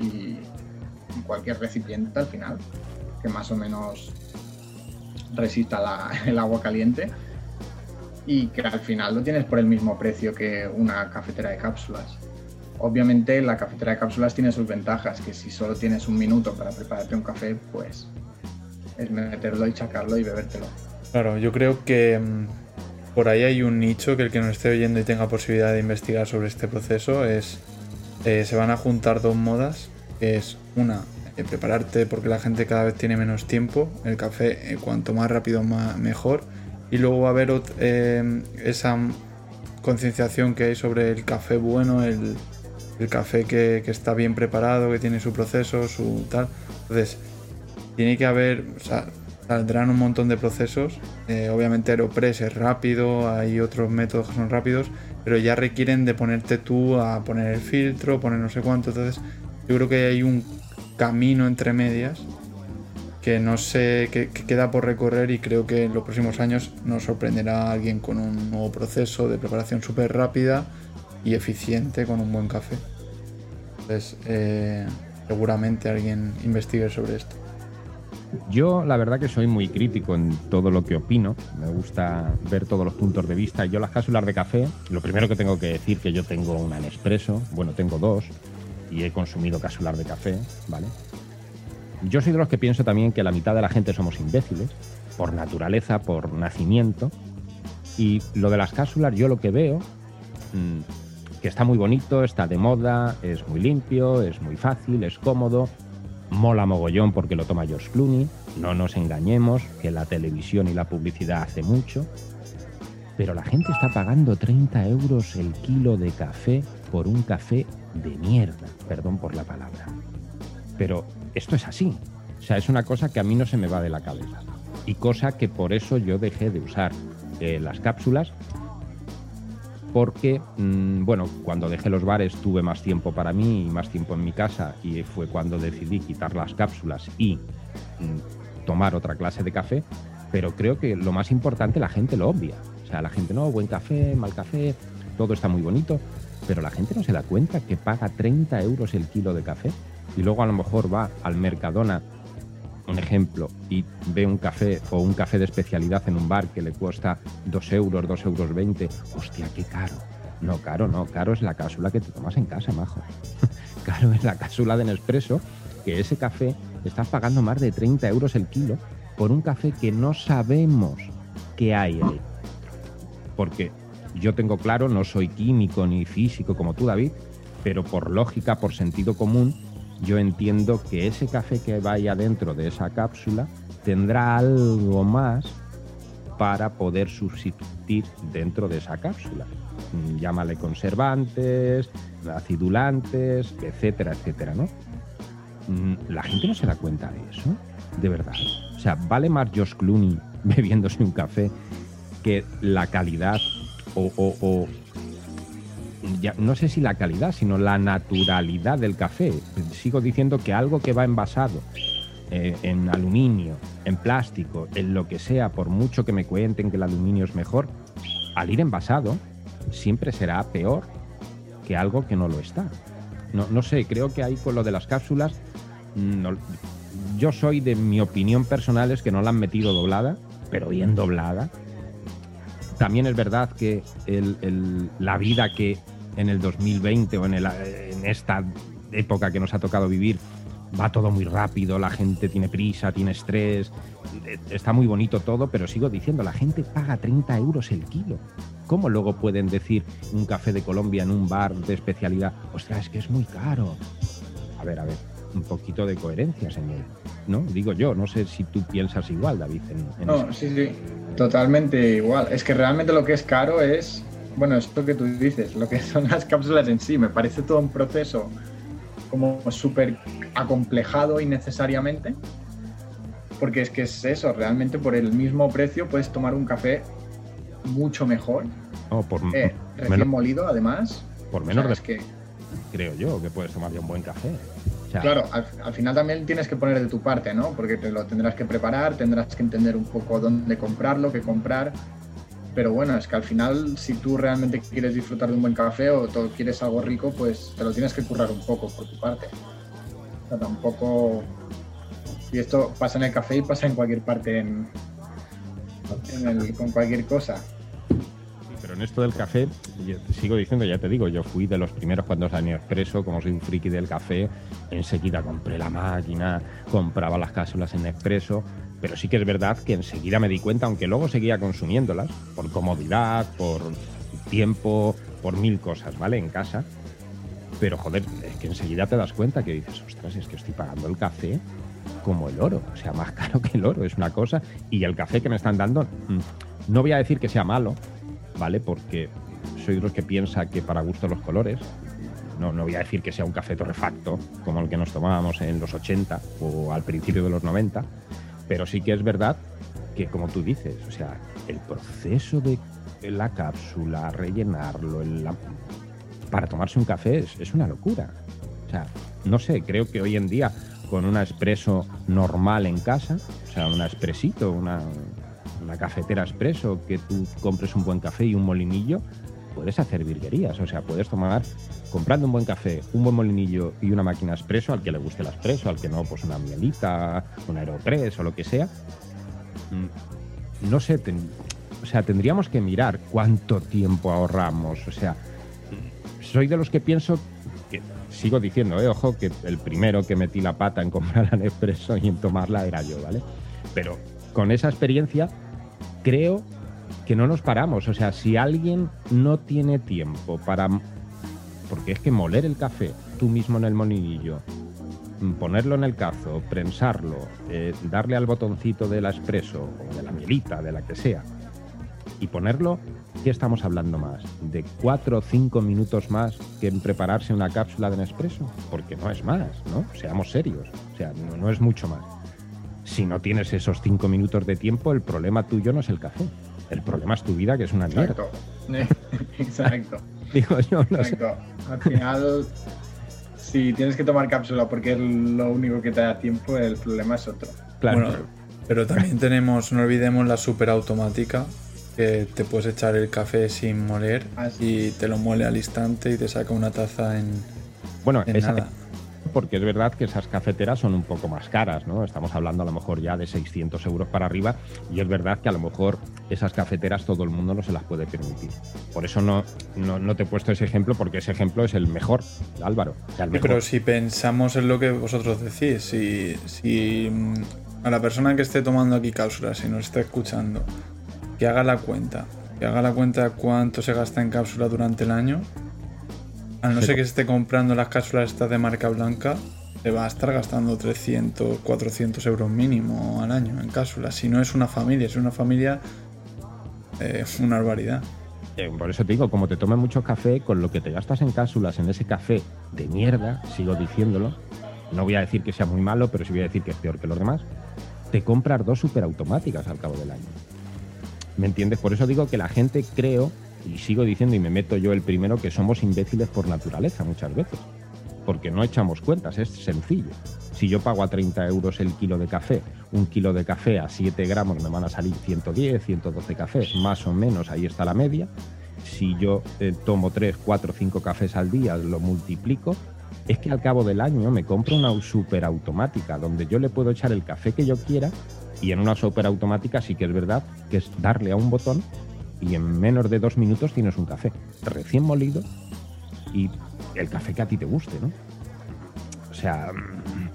y, y cualquier recipiente al final, que más o menos resista la- el agua caliente y que al final lo tienes por el mismo precio que una cafetera de cápsulas. Obviamente la cafetera de cápsulas tiene sus ventajas, que si solo tienes un minuto para prepararte un café, pues es meterlo y chacarlo y bebértelo.
Claro, yo creo que mm, por ahí hay un nicho que el que nos esté oyendo y tenga posibilidad de investigar sobre este proceso es eh, se van a juntar dos modas, que es una eh, prepararte porque la gente cada vez tiene menos tiempo, el café eh, cuanto más rápido más mejor y luego va a haber eh, esa concienciación que hay sobre el café bueno, el, el café que, que está bien preparado, que tiene su proceso, su tal. Entonces, tiene que haber, o sea, saldrán un montón de procesos. Eh, obviamente Aeropress es rápido, hay otros métodos que son rápidos, pero ya requieren de ponerte tú a poner el filtro, poner no sé cuánto. Entonces, yo creo que hay un camino entre medias que no sé, que, que queda por recorrer y creo que en los próximos años nos sorprenderá alguien con un nuevo proceso de preparación súper rápida y eficiente con un buen café. Entonces, eh, seguramente alguien investigue sobre esto.
Yo la verdad que soy muy crítico en todo lo que opino, me gusta ver todos los puntos de vista. Yo las cápsulas de café, lo primero que tengo que decir que yo tengo una Nespresso, bueno, tengo dos y he consumido cápsulas de café, ¿vale? Yo soy de los que pienso también que la mitad de la gente somos imbéciles, por naturaleza, por nacimiento. Y lo de las cápsulas, yo lo que veo, mmm, que está muy bonito, está de moda, es muy limpio, es muy fácil, es cómodo, mola mogollón porque lo toma George Clooney, no nos engañemos, que la televisión y la publicidad hace mucho. Pero la gente está pagando 30 euros el kilo de café por un café de mierda, perdón por la palabra. Pero esto es así. O sea, es una cosa que a mí no se me va de la cabeza. Y cosa que por eso yo dejé de usar eh, las cápsulas. Porque, mmm, bueno, cuando dejé los bares tuve más tiempo para mí y más tiempo en mi casa. Y fue cuando decidí quitar las cápsulas y mmm, tomar otra clase de café. Pero creo que lo más importante la gente lo obvia. O sea, la gente no, buen café, mal café, todo está muy bonito. Pero la gente no se da cuenta que paga 30 euros el kilo de café y luego a lo mejor va al Mercadona, un ejemplo, y ve un café o un café de especialidad en un bar que le cuesta 2 euros, 2 euros 20, hostia, qué caro. No, caro, no, caro es la cápsula que te tomas en casa, majo. caro es la cápsula de Nespresso, que ese café estás pagando más de 30 euros el kilo por un café que no sabemos qué hay ahí. Porque yo tengo claro, no soy químico ni físico como tú, David, pero por lógica, por sentido común, yo entiendo que ese café que vaya dentro de esa cápsula tendrá algo más para poder sustituir dentro de esa cápsula. Llámale conservantes, acidulantes, etcétera, etcétera, ¿no? La gente no se da cuenta de eso, de verdad. O sea, vale más Josh Clooney bebiéndose un café que la calidad o, o, o no sé si la calidad, sino la naturalidad del café. Sigo diciendo que algo que va envasado eh, en aluminio, en plástico, en lo que sea, por mucho que me cuenten que el aluminio es mejor, al ir envasado siempre será peor que algo que no lo está. No, no sé, creo que ahí con lo de las cápsulas, no, yo soy de mi opinión personal es que no la han metido doblada, pero bien doblada. También es verdad que la vida que en el 2020 o en, el, en esta época que nos ha tocado vivir va todo muy rápido, la gente tiene prisa, tiene estrés, está muy bonito todo, pero sigo diciendo, la gente paga 30 euros el kilo. ¿Cómo luego pueden decir un café de Colombia en un bar de especialidad? Ostras, es que es muy caro. A ver, a ver, un poquito de coherencia, señor. ¿No? Digo yo, no sé si tú piensas igual, David. En, en
no,
eso.
sí, sí, totalmente igual. Es que realmente lo que es caro es bueno, esto que tú dices, lo que son las cápsulas en sí, me parece todo un proceso como súper acomplejado innecesariamente, porque es que es eso, realmente por el mismo precio puedes tomar un café mucho mejor,
oh, por,
eh, recién
menos,
molido además.
Por menos
o sea,
de,
es que,
creo yo que puedes tomar ya un buen café. O sea,
Claro, al, al, final también tienes que poner de tu parte, ¿no? Porque te lo tendrás que preparar, tendrás que entender un poco dónde comprarlo, qué comprar, pero bueno, es que al final, si tú realmente quieres disfrutar de un buen café o tú quieres algo rico, pues te lo tienes que currar un poco por tu parte. O sea, tampoco. Y esto pasa en el café y pasa en cualquier parte en, en el, con cualquier cosa.
Pero en esto del café, sigo diciendo, ya te digo, yo fui de los primeros cuando salió Expreso, como soy un friki del café, enseguida compré la máquina, compraba las cápsulas en Expreso, pero sí que es verdad que enseguida me di cuenta, aunque luego seguía consumiéndolas, por comodidad, por tiempo, por mil cosas, ¿vale? En casa. Pero joder, es que enseguida te das cuenta que dices, ostras, es que estoy pagando el café como el oro, o sea, más caro que el oro, es una cosa. Y el café que me están dando, no voy a decir que sea malo, ¿vale? Porque soy de los que piensa que para gusto los colores. No, no voy a decir que sea un café torrefacto, como el que nos tomábamos en los 80 o al principio de los 90 Pero sí que es verdad que, como tú dices, o sea, el proceso de la cápsula, rellenarlo, el- la- para tomarse un café es, es una locura. O sea, no sé, creo que hoy en día con una expreso normal en casa, o sea, un expresito, una, una cafetera expreso, que tú compres un buen café y un molinillo, puedes hacer virguerías. O sea, puedes tomar, comprando un buen café, un buen molinillo y una máquina expreso, al que le guste el expreso, al que no, pues una mielita, un aeropress o lo que sea. Mm, No sé, o sea, tendríamos que mirar cuánto tiempo ahorramos. O sea, soy de los que pienso que sigo diciendo, eh, ojo, que el primero que metí la pata en comprar la Nespresso y en tomarla era yo, ¿vale? Pero con esa experiencia creo que no nos paramos. O sea, si alguien no tiene tiempo para... Porque es que moler el café tú mismo en el molinillo, mm, ponerlo en el cazo, prensarlo, eh, darle al botoncito del espresso o de la mielita, de la que sea, y ponerlo, ¿qué estamos hablando más? ¿De cuatro o cinco minutos más que en prepararse una cápsula de Nespresso? Porque no es más, ¿no? Seamos serios. O sea, no, no es mucho más. Si no tienes esos cinco minutos de tiempo, el problema tuyo no es el café. El problema es tu vida, que es una mierda.
Exacto.
Digo yo, no sé.
Exacto. Al final, si tienes que tomar cápsula porque es lo único que te da tiempo, el problema es otro.
Bueno, pero también tenemos, no olvidemos la super automática, que te puedes echar el café sin moler y te lo muele al instante y te saca una taza en,
Bueno,
en
esa-
nada.
Porque es verdad que esas cafeteras son un poco más caras, ¿no? Estamos hablando a lo mejor ya de 600 euros para arriba y es verdad que a lo mejor esas cafeteras todo el mundo no se las puede permitir. Por eso no, no, no te he puesto ese ejemplo porque ese ejemplo es el mejor, Álvaro. El mejor.
Pero si pensamos en lo que vosotros decís, si, si mm, a la persona que esté tomando aquí cápsulas, si nos está escuchando, que haga la cuenta, que haga la cuenta de cuánto se gasta en cápsula durante el año, a no ser que se esté comprando las cápsulas estas de marca blanca, se va a estar gastando 300, 400 euros mínimo al año en cápsulas. Si no es una familia, es una familia, eh, una barbaridad.
Eh, Por eso te digo, como te tomes mucho café, con lo que te gastas en cápsulas en ese café de mierda, sigo diciéndolo, no voy a decir que sea muy malo, pero sí voy a decir que es peor que los demás, te compras dos superautomáticas al cabo del año. ¿Me entiendes? Por eso digo que la gente creo, y sigo diciendo y me meto yo el primero, que somos imbéciles por naturaleza muchas veces. Porque no echamos cuentas, es sencillo. Si yo pago a 30 euros el kilo de café, un kilo de café a 7 gramos me van a salir 110, 112 cafés, más o menos, ahí está la media. Si yo eh, tomo 3, 4, 5 cafés al día, lo multiplico, es que al cabo del año me compro una superautomática donde yo le puedo echar el café que yo quiera y en una superautomática sí que es verdad que es darle a un botón y en menos de dos minutos tienes un café recién molido y el café que a ti te guste, ¿no? O sea, mm,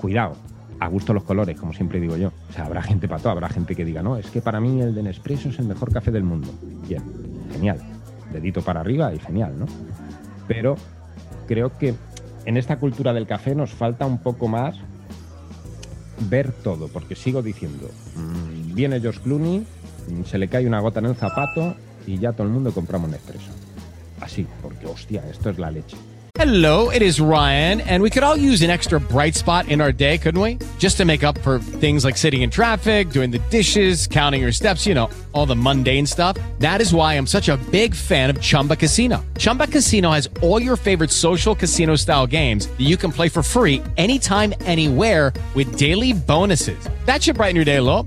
cuidado, a gusto los colores, como siempre digo yo. O sea, habrá gente para todo, habrá gente que diga, no, es que para mí el de Nespresso es el mejor café del mundo. Bien, genial. Dedito para arriba y genial, ¿no? Pero creo que en esta cultura del café nos falta un poco más ver todo, porque sigo diciendo, mm, viene George Clooney, Mm, se le cae una gota en el zapato y ya todo el mundo compramos Nespresso. Así, porque hostia, esto es la leche.
Hello, it is Ryan, and we could all use an extra bright spot in our day, couldn't we? Just to make up for things like sitting in traffic, doing the dishes, counting your steps, you know, all the mundane stuff. That is why I'm such a big fan of Chumba Casino. Chumba Casino has all your favorite social casino style games that you can play for free anytime, anywhere with daily bonuses. That should brighten your day a little.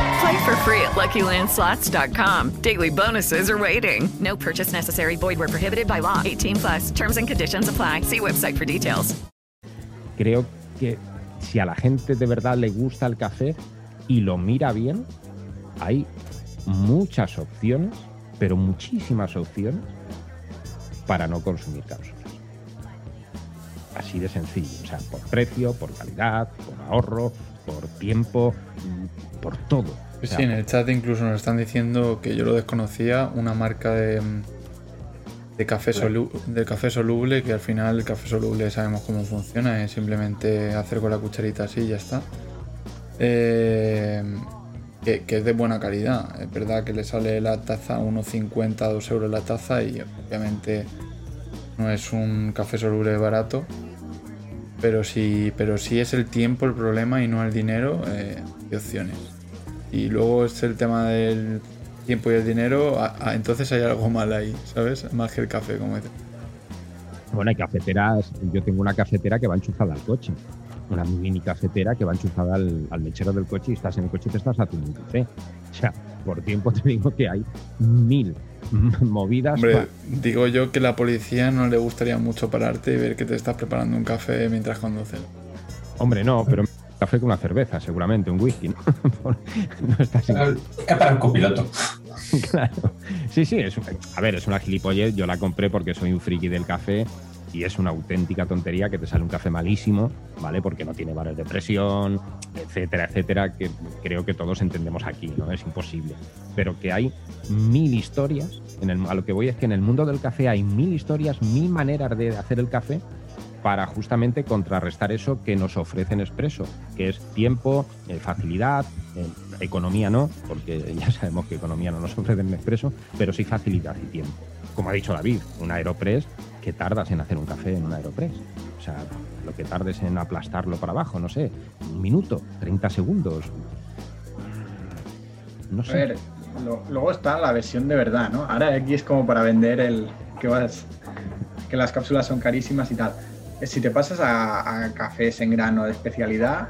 Play for free at LuckyLandSlots.com. Daily bonuses are waiting. No purchase necessary. Void were prohibited by law. 18 plus. Terms and conditions apply. See website for details.
Creo que si a la gente de verdad le gusta el café y lo mira bien, hay muchas opciones, pero muchísimas opciones para no consumir cápsulas. Así de sencillo, o sea, por precio, por calidad, por ahorro, por tiempo, por todo. O sea,
Sí, en el chat incluso nos están diciendo que yo lo desconocía, una marca de, de, café, solu- de café soluble, que al final el café soluble sabemos cómo funciona, es simplemente hacer con la cucharita así y ya está. Eh, que, que es de buena calidad. Es verdad que le sale la taza a 1,50, 2 euros la taza y obviamente no es un café soluble barato. Pero si, pero si es el tiempo el problema y no el dinero, eh, hay opciones. Y luego es el tema del tiempo y el dinero, a- a- entonces hay algo mal ahí, ¿sabes? Más que el café, como dices.
Bueno, hay cafeteras. Yo tengo una cafetera que va enchufada al coche. Una mini cafetera que va enchufada al, al mechero del coche y estás en el coche y te estás haciendo un café. O sea, por tiempo te digo que hay mil movidas.
Hombre, digo yo que la policía no le gustaría mucho pararte y ver que te estás preparando un café mientras conduces.
Hombre, no, pero café con una cerveza, seguramente, un whisky, ¿no? no estás en-
Es para el copiloto.
Claro. Sí, sí, es, a ver, es una gilipollez. Yo la compré porque soy un friki del café y es una auténtica tontería que te sale un café malísimo, ¿vale? Porque no tiene bares de presión, etcétera, etcétera, que creo que todos entendemos aquí, ¿no? Es imposible. Pero que hay mil historias, en el, a lo que voy es que en el mundo del café hay mil historias, mil maneras de hacer el café para justamente contrarrestar eso que nos ofrece Nespresso, que es tiempo, eh, facilidad, eh, economía no, porque ya sabemos que economía no nos ofrece Nespresso, pero sí facilidad y tiempo. Como ha dicho David, un Aeropress, que tardas en hacer un café en un Aeropress? O sea, lo que tardes en aplastarlo para abajo, no sé, un minuto, 30 segundos. No
A
sé.
ver, lo- luego está la versión de verdad, ¿no? Ahora aquí es como para vender el que vas, que las cápsulas son carísimas y tal. Si te pasas a, cafés en grano de especialidad,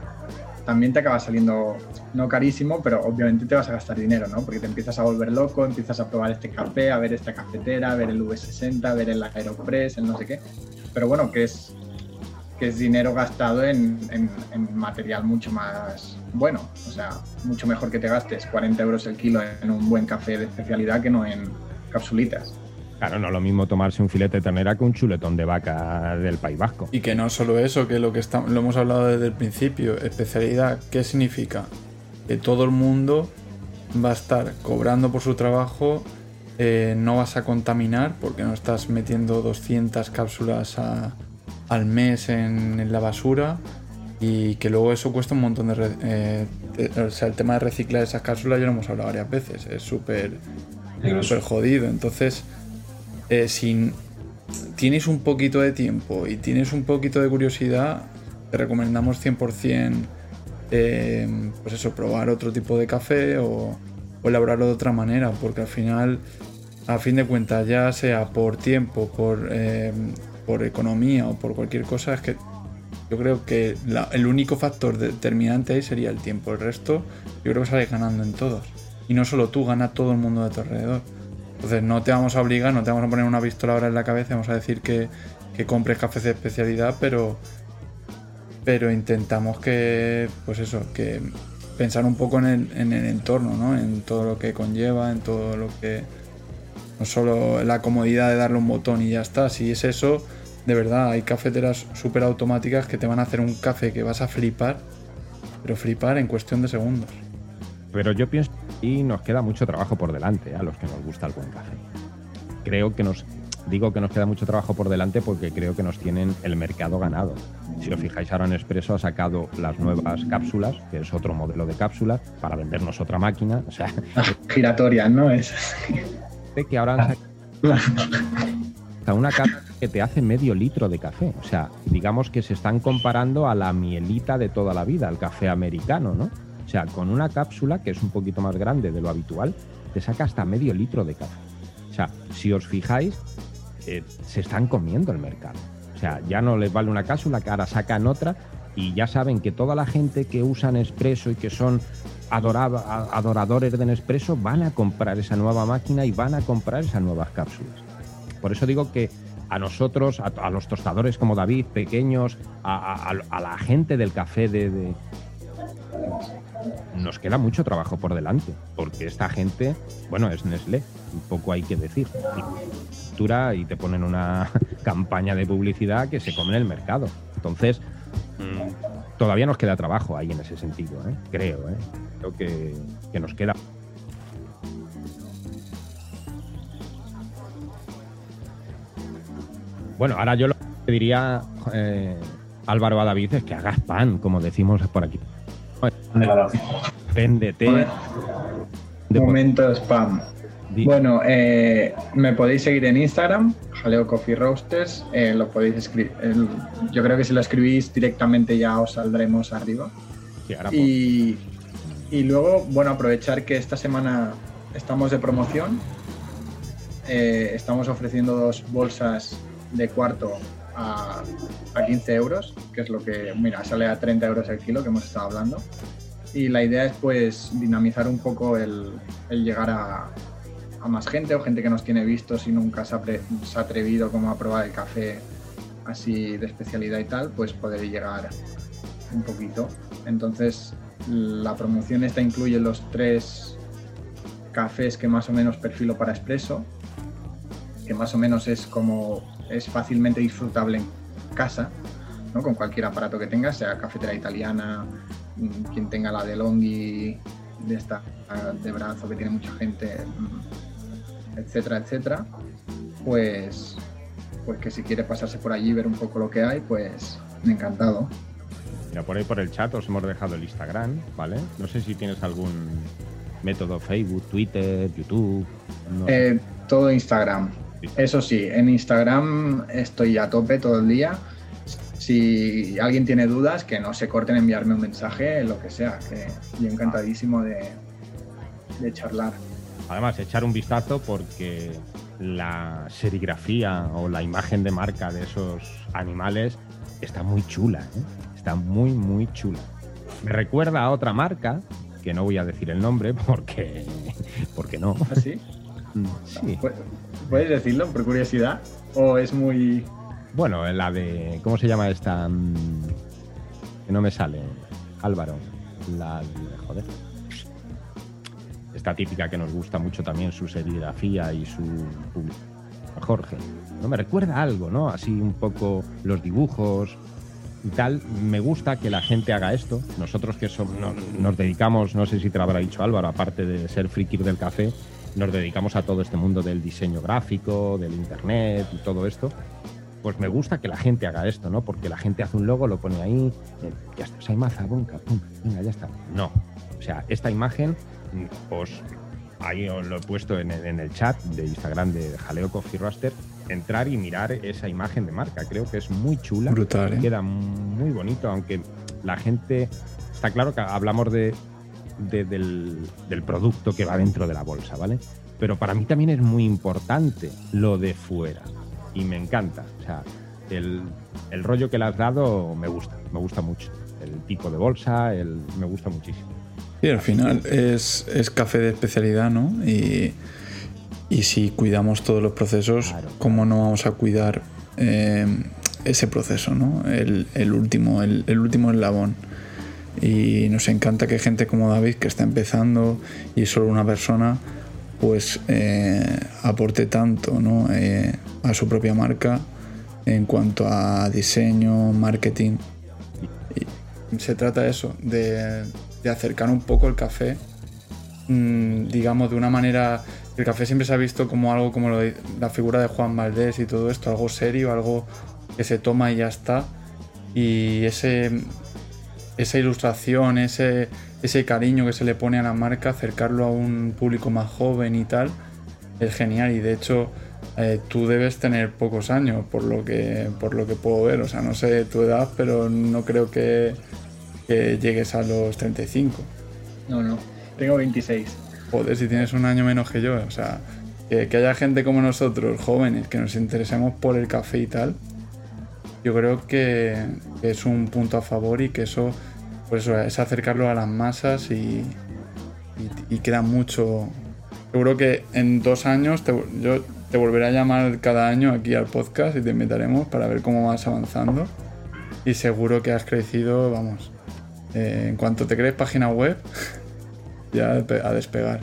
también te acaba saliendo no carísimo, pero obviamente te vas a gastar dinero, ¿no? Porque te empiezas a volver loco, empiezas a probar este café, a ver esta cafetera, a ver el V60, a ver el Aeropress, el no sé qué. Pero bueno, que es que es dinero gastado en- en material mucho más bueno. O sea, mucho mejor que te gastes 40 euros el kilo en un buen café de especialidad que no en capsulitas.
Claro, no es lo mismo tomarse un filete de ternera que un chuletón de vaca del País Vasco.
Y que no solo eso, que lo que está, lo hemos hablado desde el principio, especialidad, ¿qué significa? Que todo el mundo va a estar cobrando por su trabajo, eh, no vas a contaminar porque no estás metiendo 200 cápsulas a- al mes en, en la basura y que luego eso cuesta un montón de... eh, o sea, el tema de reciclar esas cápsulas ya lo hemos hablado varias veces, es súper jodido. Entonces, eh, si tienes un poquito de tiempo y tienes un poquito de curiosidad, te recomendamos 100% eh, pues eso, probar otro tipo de café o, elaborarlo de otra manera, porque al final, a fin de cuentas, ya sea por tiempo, por, eh, por economía o por cualquier cosa, es que yo creo que la- el único factor determinante ahí sería el tiempo. El resto, yo creo que sales ganando en todos. Y no solo tú, gana todo el mundo de tu alrededor. Entonces no te vamos a obligar, no te vamos a poner una pistola ahora en la cabeza, vamos a decir que, que compres cafés de especialidad, pero, pero intentamos que, pues eso, que pensar un poco en el, en el entorno, ¿no? En todo lo que conlleva, en todo lo que... No solo la comodidad de darle un botón y ya está. Si es eso, de verdad, hay cafeteras súper automáticas que te van a hacer un café que vas a flipar, pero flipar en cuestión de segundos.
Pero yo pienso y nos queda mucho trabajo por delante ¿eh? a los que nos gusta el buen café. Creo que nos digo que nos queda mucho trabajo por delante porque creo que nos tienen el mercado ganado. Si os fijáis ahora en Espresso ha sacado las nuevas cápsulas, que es otro modelo de cápsulas para vendernos otra máquina, o sea,
Giratorias, ¿no? Es...
que ahora han sacado una cápsula que te hace medio litro de café. O sea, digamos que se están comparando a la mielita de toda la vida, al café americano, ¿no? O sea, con una cápsula que es un poquito más grande de lo habitual, te saca hasta medio litro de café. O sea, si os fijáis, eh, se están comiendo el mercado. O sea, ya no les vale una cápsula, que ahora sacan otra y ya saben que toda la gente que usa Nespresso y que son adoradores de Nespresso van a comprar esa nueva máquina y van a comprar esas nuevas cápsulas. Por eso digo que a nosotros, a, los tostadores como David, pequeños, a, la gente del café de- nos queda mucho trabajo por delante, porque esta gente, bueno, es Nestlé, un poco hay que decir. Y te ponen una campaña de publicidad que se come en el mercado. Entonces, mm, todavía nos queda trabajo ahí en ese sentido, ¿eh? creo. ¿eh? Creo que, que nos queda. Bueno, ahora yo lo que diría eh, Álvaro a David es que hagas pan, como decimos por aquí. Véndete.
Momento spam. Bueno, eh, me podéis seguir en Instagram, Jaleo Coffee Roasters. eh, lo podéis escribir. yo creo que si lo escribís directamente ya os saldremos arriba.
Sí, ahora
Y, y luego, bueno, aprovechar que esta semana estamos de promoción. Eh, estamos ofreciendo dos bolsas de cuarto a, a 15 euros, que es lo que, mira, sale a 30 euros el kilo que hemos estado hablando. Y la idea es pues dinamizar un poco el, llegar a, más gente o gente que nos tiene vistos y nunca se ha, pre- se ha atrevido como a probar el café así de especialidad y tal, pues poder llegar un poquito. Entonces la promoción esta incluye los tres cafés que más o menos perfilo para expreso, que más o menos es como es fácilmente disfrutable en casa, ¿no? con cualquier aparato que tengas, sea cafetera italiana, mm, quien tenga la de Longhi, de esta de brazo que tiene mucha gente, mm, etcétera, etcétera, pues, pues que si quiere pasarse por allí y ver un poco lo que hay, pues encantado.
Mira, por ahí por el chat os hemos dejado el Instagram, ¿vale? No sé si tienes algún método, Facebook, Twitter, YouTube. no.
Eh, todo Instagram. Eso sí, en Instagram estoy a tope todo el día. Si alguien tiene dudas, que no se corten en enviarme un mensaje, lo que sea, que yo encantadísimo de, de charlar.
Además, echar un vistazo porque la serigrafía o la imagen de marca de esos animales está muy chula, ¿eh? está muy, muy chula. Me recuerda a otra marca, que no voy a decir el nombre porque, porque no.
¿Ah, sí?
Sí.
¿Pu- ¿Puedes decirlo por curiosidad? ¿O es muy...?
Bueno, la de. ¿Cómo se llama esta? Mm, Que no me sale. Álvaro. La de- Joder. Esta típica que nos gusta mucho también, su serigrafía y su. Jorge. No me recuerda algo, ¿no? Así un poco los dibujos y tal. Me gusta que la gente haga esto. Nosotros que somos, no- nos dedicamos, no sé si te lo habrá dicho Álvaro, aparte de ser frikis del café, nos dedicamos a todo este mundo del diseño gráfico, del internet y todo esto pues me gusta que la gente haga esto, ¿no? Porque la gente hace un logo, lo pone ahí, eh, ya está, esa maza, bunca, pum, venga, ya está. No. O sea, esta imagen, mm, os, ahí os lo he puesto en, el- en el chat de Instagram de Jaleo Coffee Roaster, entrar y mirar esa imagen de marca. Creo que es muy chula.
Brutal, ¿eh?
Queda muy bonito, aunque la gente. Está claro que hablamos de, de- del, del producto que va dentro de la bolsa, ¿vale? Pero para mí también es muy importante lo de fuera. Y me encanta. O sea, el, el rollo que le has dado me gusta, me gusta mucho. El tipo de bolsa, el, me gusta muchísimo.
Y al final es, es café de especialidad, ¿no? Y, y si cuidamos todos los procesos, ¿cómo no vamos a cuidar eh, ese proceso, ¿no? El, el último, el, el último eslabón. Y nos encanta que gente como David, que está empezando y solo una persona, pues eh, aporte tanto ¿no? Eh, a su propia marca en cuanto a diseño, marketing. Y se trata de eso, de, de acercar un poco el café, mm, digamos, de una manera... El café siempre se ha visto como algo como lo de- la figura de Juan Valdés y todo esto, algo serio, algo que se toma y ya está. Y ese, esa ilustración, ese, ese cariño que se le pone a la marca, acercarlo a un público más joven y tal, es genial. Y de hecho, eh, tú debes tener pocos años, por lo que, por lo que puedo ver. O sea, no sé tu edad, pero no creo que, que llegues a los 35.
No, no. Tengo 26.
Joder, si tienes un año menos que yo. O sea, que, que haya gente como nosotros, jóvenes, que nos interesemos por el café y tal, yo creo que, es un punto a favor y que eso, pues eso, es acercarlo a las masas y, y- y queda mucho. Seguro que en dos años te- yo te volveré a llamar cada año aquí al podcast y te invitaremos para ver cómo vas avanzando. Y seguro que has crecido, vamos. eh, en cuanto te crees página web, ya a despe- a despegar.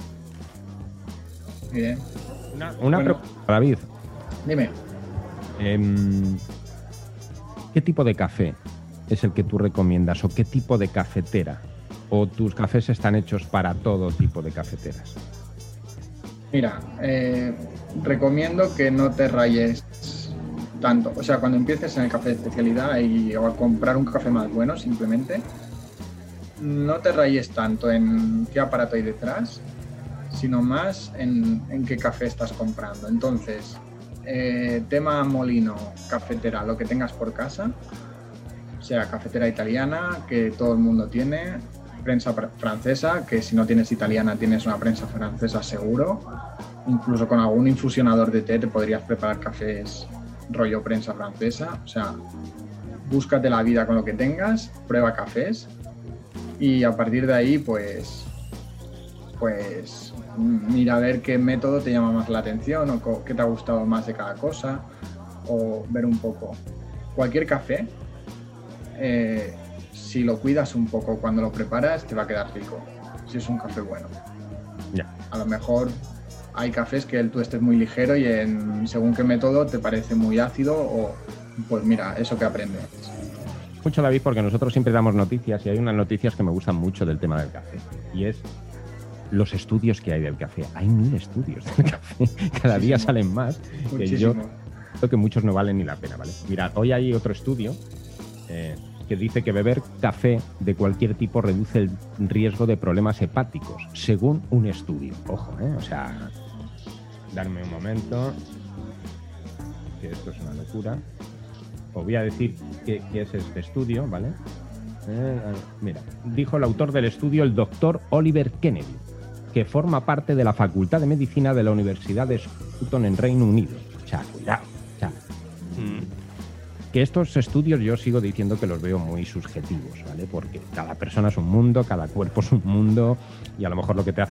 Bien.
Una, una
Bueno.
pregunta, David.
Dime.
Em, ¿Qué tipo de café es el que tú recomiendas o qué tipo de cafetera? ¿O tus cafés están hechos para todo tipo de cafeteras?
Mira, eh, recomiendo que no te rayes tanto. O sea, cuando empieces en el café de especialidad y, o a comprar un café más bueno, simplemente, no te rayes tanto en qué aparato hay detrás, sino más en, en qué café estás comprando. Entonces, eh, tema molino, cafetera, lo que tengas por casa, o sea, cafetera italiana, que todo el mundo tiene, prensa fr- francesa, que si no tienes italiana tienes una prensa francesa seguro, incluso con algún infusionador de té te podrías preparar cafés rollo prensa francesa, o sea, búscate la vida con lo que tengas, prueba cafés y a partir de ahí pues pues mira a ver qué método te llama más la atención o qué te ha gustado más de cada cosa o ver un poco. Cualquier café, eh, si lo cuidas un poco cuando lo preparas, te va a quedar rico, si es un café bueno. A lo mejor hay cafés que el tueste es muy ligero y en según qué método te parece muy ácido o pues mira, eso que aprendes.
Mucho David porque nosotros siempre damos noticias y hay unas noticias que me gustan mucho del tema del café y es los estudios que hay del café. Hay mil estudios del café, cada día salen más. Que yo creo que muchos no valen ni la pena, ¿vale? Mira, hoy hay otro estudio eh, que dice que beber café de cualquier tipo reduce el riesgo de problemas hepáticos, según un estudio. Ojo, ¿eh? O sea, darme un momento, que esto es una locura. Os voy a decir qué, qué es este estudio, ¿vale? Eh, mira, dijo el autor del estudio, el doctor Oliver Kennedy, que forma parte de la Facultad de Medicina de la Universidad de Sutton en Reino Unido. O sea, cuidado. O sea, mm, que estos estudios yo sigo diciendo que los veo muy subjetivos, ¿vale? Porque cada persona es un mundo, cada cuerpo es un mundo y a lo mejor lo que te hace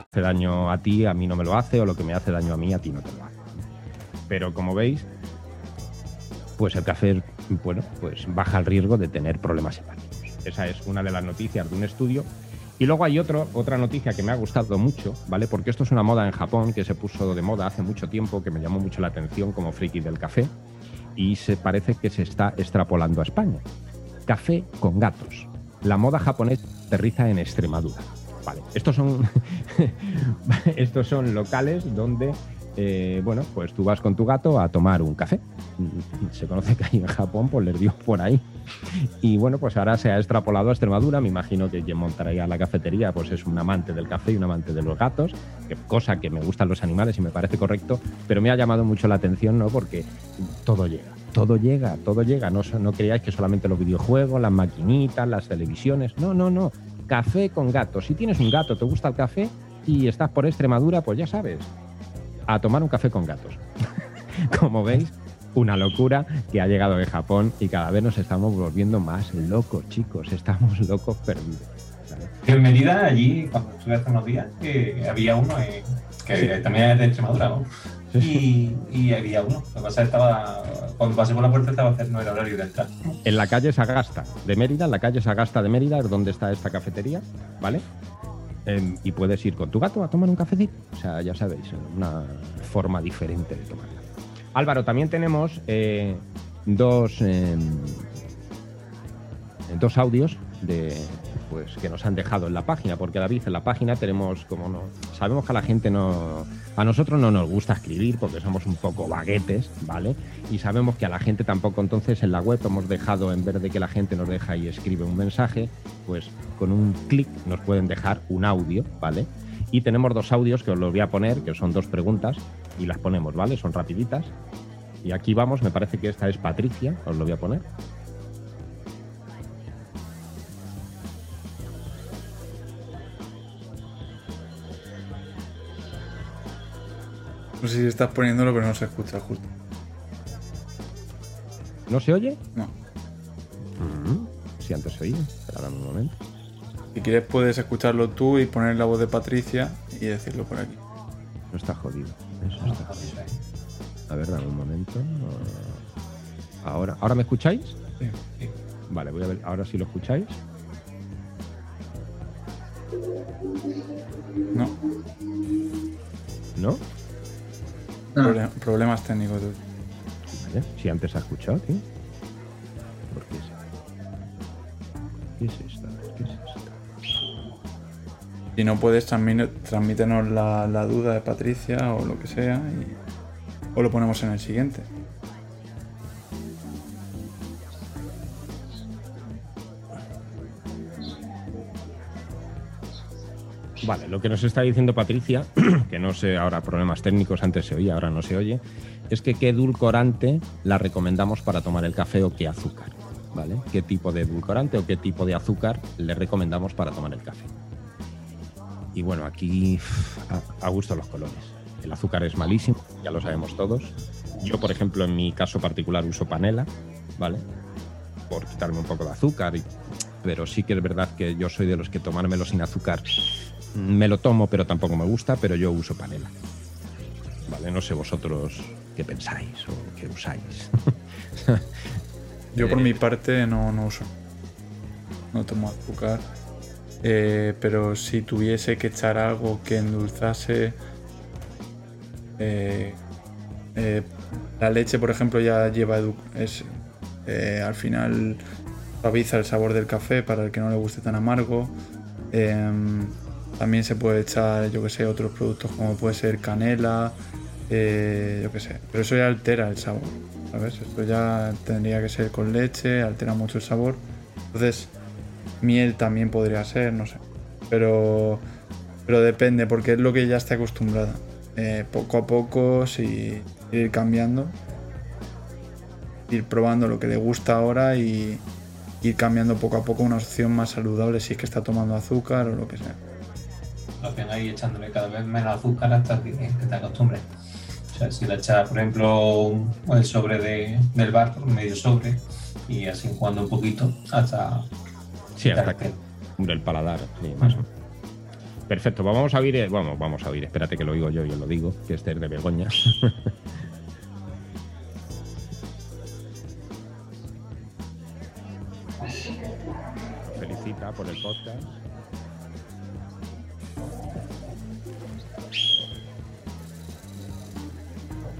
Hace daño a ti, a mí no me lo hace, o lo que me hace daño a mí, a ti no te lo hace. Pero como veis, pues el café, bueno, pues baja el riesgo de tener problemas hepáticos. Esa es una de las noticias de un estudio. Y luego hay otro, otra noticia que me ha gustado mucho, ¿vale? Porque esto es una moda en Japón que se puso de moda hace mucho tiempo, que me llamó mucho la atención como friki del café, y se parece que se está extrapolando a España. Café con gatos. La moda japonesa aterriza en Extremadura. Vale, estos son, estos son locales donde, eh, bueno, pues tú vas con tu gato a tomar un café. Se conoce que ahí en Japón, pues les dio por ahí. Y bueno, pues ahora se ha extrapolado a Extremadura. Me imagino que quien montaría la cafetería, pues es un amante del café y un amante de los gatos, cosa que me gustan los animales y me parece correcto, pero me ha llamado mucho la atención, ¿no? Porque todo llega. Todo llega, todo llega. No, no creáis que solamente los videojuegos, las maquinitas, las televisiones. No, no, no. Café con gato. Si tienes un gato, te gusta el café y estás por Extremadura, pues ya sabes, a tomar un café con gatos. Como veis, una locura que ha llegado de Japón y cada vez nos estamos volviendo más locos, chicos. Estamos locos perdidos.
En Mérida, allí, cuando estuve hace unos días, eh, había uno eh, que
Sí.
también es de Extremadura, ¿no? Y, había uno. Lo que pasa es que estaba, cuando pasé por la puerta estaba no era horario de entrar.
En la calle Sagasta de Mérida, en la calle Sagasta de Mérida es donde está esta cafetería, ¿vale? Em, y puedes ir con tu gato a tomar un cafecito. O sea, ya sabéis, una forma diferente de tomarla. Álvaro, también tenemos eh, dos, em, dos audios de, pues que nos han dejado en la página, porque David, en la página tenemos como no, sabemos que a la gente no, a nosotros no nos gusta escribir porque somos un poco baguetes, ¿vale? Y sabemos que a la gente tampoco, entonces en la web hemos dejado, en vez de que la gente nos deja y escribe un mensaje, pues con un clic nos pueden dejar un audio, ¿vale? Y tenemos dos audios que os los voy a poner, que son dos preguntas, y las ponemos, ¿vale? Son rapiditas. Y aquí vamos, me parece que esta es Patricia, os lo voy a poner.
No sé si estás poniéndolo, pero no se escucha justo.
¿No se oye?
No.
Mm, Sí, antes se oía. Espera un momento.
Si quieres puedes escucharlo tú y poner la voz de Patricia y decirlo por aquí.
No está jodido. Eso está jodido. A ver, dame un momento. Ahora, ¿ahora me escucháis?
Sí.
Vale, voy a ver. Ahora sí lo escucháis.
No.
¿No?
Proble- problemas técnicos. tú.
Si antes ha escuchado, tío. ¿Por qué es? ¿Qué es esta? ¿Qué es esta?
Si no puedes, transmite- transmítenos la, la duda de Patricia o lo que sea y, o lo ponemos en el siguiente.
Vale, lo que nos está diciendo Patricia, que no sé ahora problemas técnicos, antes se oía, ahora no se oye, es que qué edulcorante la recomendamos para tomar el café o qué azúcar, ¿vale? ¿Qué tipo de edulcorante o qué tipo de azúcar le recomendamos para tomar el café? Y bueno, aquí a, gusto los colores. El azúcar es malísimo, ya lo sabemos todos. Yo, por ejemplo, en mi caso particular uso panela, ¿vale? Por quitarme un poco de azúcar, pero sí que es verdad que yo soy de los que tomármelo sin azúcar me lo tomo, pero tampoco me gusta, pero yo uso panela. Vale, no sé vosotros qué pensáis o qué usáis.
Yo por
Eh,
mi parte no, no uso. No tomo azúcar. Eh, pero si tuviese que echar algo que endulzase... eh, la leche, por ejemplo, ya lleva... Es, al final suaviza el sabor del café para el que no le guste tan amargo. Em, también se puede echar, yo que sé, otros productos como puede ser canela, eh, yo que sé. Pero eso ya altera el sabor, ¿sabes? Esto ya tendría que ser con leche, altera mucho el sabor. Entonces, miel también podría ser, no sé. Pero, pero depende, porque es lo que ya está acostumbrada. Eh, poco a poco, si ir cambiando, ir probando lo que le gusta ahora y ir cambiando poco a poco una opción más saludable si es que está tomando azúcar o lo que sea.
Lo que ahí echándole cada vez menos azúcar hasta que, que te acostumbres. O sea, si le echas, por ejemplo, el sobre de, del bar, medio sobre, y así jugando un poquito hasta.
Sí, hasta que el paladar. sí, más. Perfecto, pues vamos a oír, eh, vamos, vamos a oír, espérate que lo digo yo, yo lo digo, que este es de Begoña. Felicita por el podcast.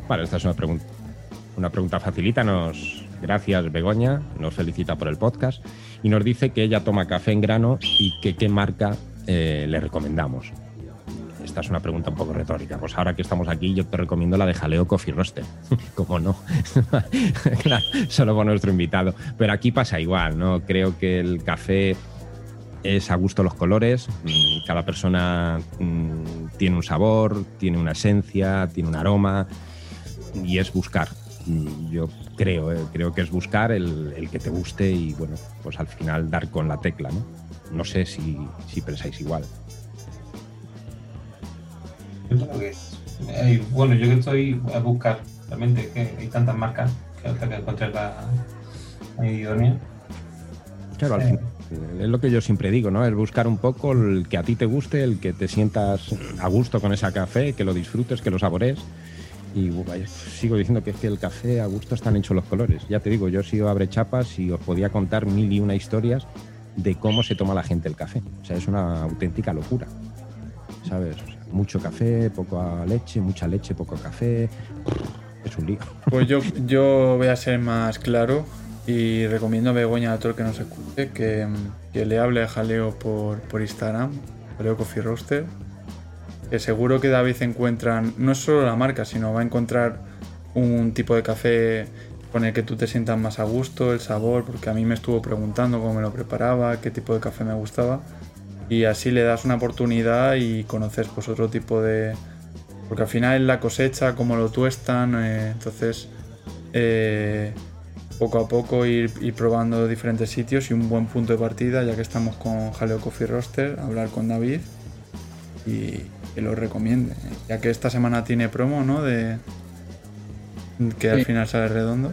Vale, esta es una pregunta. Una pregunta facilita. Nos, gracias, Begoña. Nos felicita por el podcast. Y nos dice que ella toma café en grano y que qué marca eh, le recomendamos. Esta es una pregunta un poco retórica. Pues ahora que estamos aquí, yo te recomiendo la de Jaleo Coffee Roaster. ¿Cómo no? Claro, solo por nuestro invitado. Pero aquí pasa igual, ¿no? Creo que el café es a gusto los colores. Mm, Cada persona mm, tiene un sabor, tiene una esencia, tiene un aroma y es buscar. Mm, Yo creo, eh, creo que es buscar el, el que te guste y bueno, pues al final dar con la tecla, ¿no? No sé si, si pensáis igual.
Yo creo que. eh, bueno, yo que estoy a buscar, realmente, que hay tantas marcas que hasta que encuentres la, la idónea.
Claro, al
Sí.
final, es lo que yo siempre digo, ¿no? Es buscar un poco el que a ti te guste, el que te sientas a gusto con ese café, que lo disfrutes, que lo sabores. Y sigo diciendo que es que el café a gusto están hechos los colores. Ya te digo, yo he sido abre chapas y os podía contar mil y una historias de cómo se toma la gente el café. O sea, es una auténtica locura. ¿Sabes? O sea, mucho café, poca leche, mucha leche, poco café. Es un lío.
Pues yo, yo voy a ser más claro Y recomiendo a Begoña a todo el que nos escuche que, que le hable a Jaleo por, por Instagram, Jaleo Coffee Roaster. Seguro que David encuentran, no solo la marca, sino va a encontrar un tipo de café con el que tú te sientas más a gusto, el sabor, porque a mí me estuvo preguntando cómo me lo preparaba, qué tipo de café me gustaba. Y así le das una oportunidad y conoces pues otro tipo de... Porque al final es la cosecha, cómo lo tuestan, eh, entonces eh, poco a poco ir, ir, probando diferentes sitios y un buen punto de partida, ya que estamos con Jaleo Coffee Roaster, hablar con David y que lo recomiende, ya que esta semana tiene promo, ¿no? De, que al
Sí.
final sale redondo.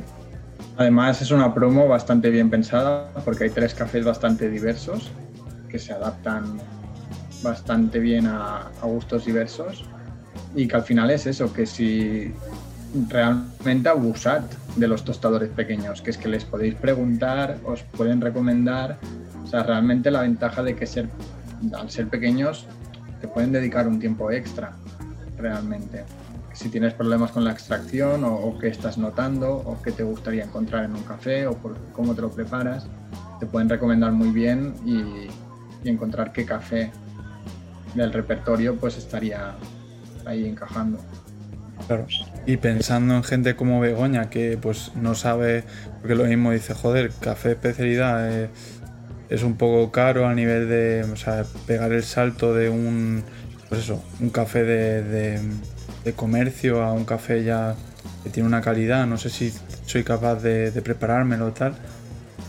Además es una promo bastante bien pensada porque hay tres cafés bastante diversos que se adaptan bastante bien a, a gustos diversos y que al final es eso, que si realmente abusad de los tostadores pequeños, que es que les podéis preguntar, os pueden recomendar, o sea, realmente la ventaja de que ser, al ser pequeños te pueden dedicar un tiempo extra, realmente si tienes problemas con la extracción o, o qué estás notando o qué te gustaría encontrar en un café o por cómo te lo preparas, te pueden recomendar muy bien y, encontrar qué café del repertorio pues estaría ahí encajando.
Claro. Y pensando en gente como Begoña, que pues no sabe, porque lo mismo dice, joder, café especialidad eh, es un poco caro a nivel de, o sea, pegar el salto de un, pues eso, un café de, de, comercio a un café ya que tiene una calidad, no sé si soy capaz de, preparármelo o tal.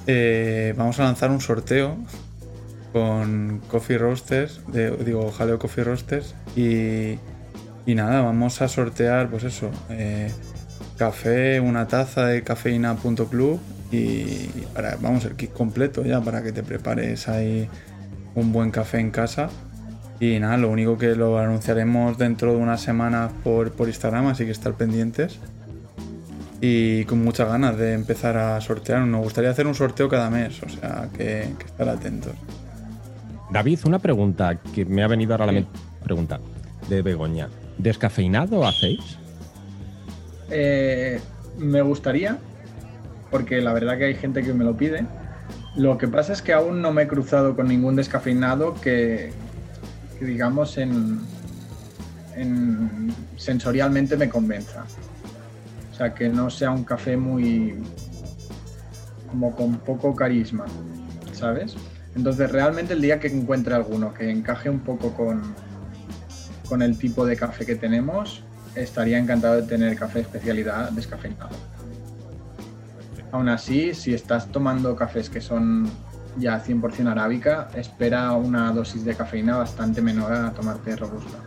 Eh, vamos a lanzar un sorteo con Coffee Roasters, digo, Jaleo Coffee Roasters y, y nada, vamos a sortear, pues eso, eh, café, una taza de cafeína.club y para, vamos, el kit completo ya para que te prepares ahí un buen café en casa. Y nada, lo único que lo anunciaremos dentro de unas semanas por, por Instagram, así que estar pendientes. Y con muchas ganas de empezar a sortear. Nos gustaría hacer un sorteo cada mes, o sea que, que estar atentos.
David, una pregunta que me ha venido ahora a la mente. Pregunta de Begoña. ¿Descafeinado hacéis?
Eh, me gustaría, porque la verdad que hay gente que me lo pide. Lo que pasa es que aún no me he cruzado con ningún descafeinado que, digamos, en, en- sensorialmente me convenza. O sea, que no sea un café muy. como con poco carisma, ¿sabes? Entonces, realmente el día que encuentre alguno que encaje un poco con, con el tipo de café que tenemos, estaría encantado de tener café especialidad descafeinado. Aún así, si estás tomando cafés que son ya 100% arábica, espera una dosis de cafeína bastante menor a tomarte robusta.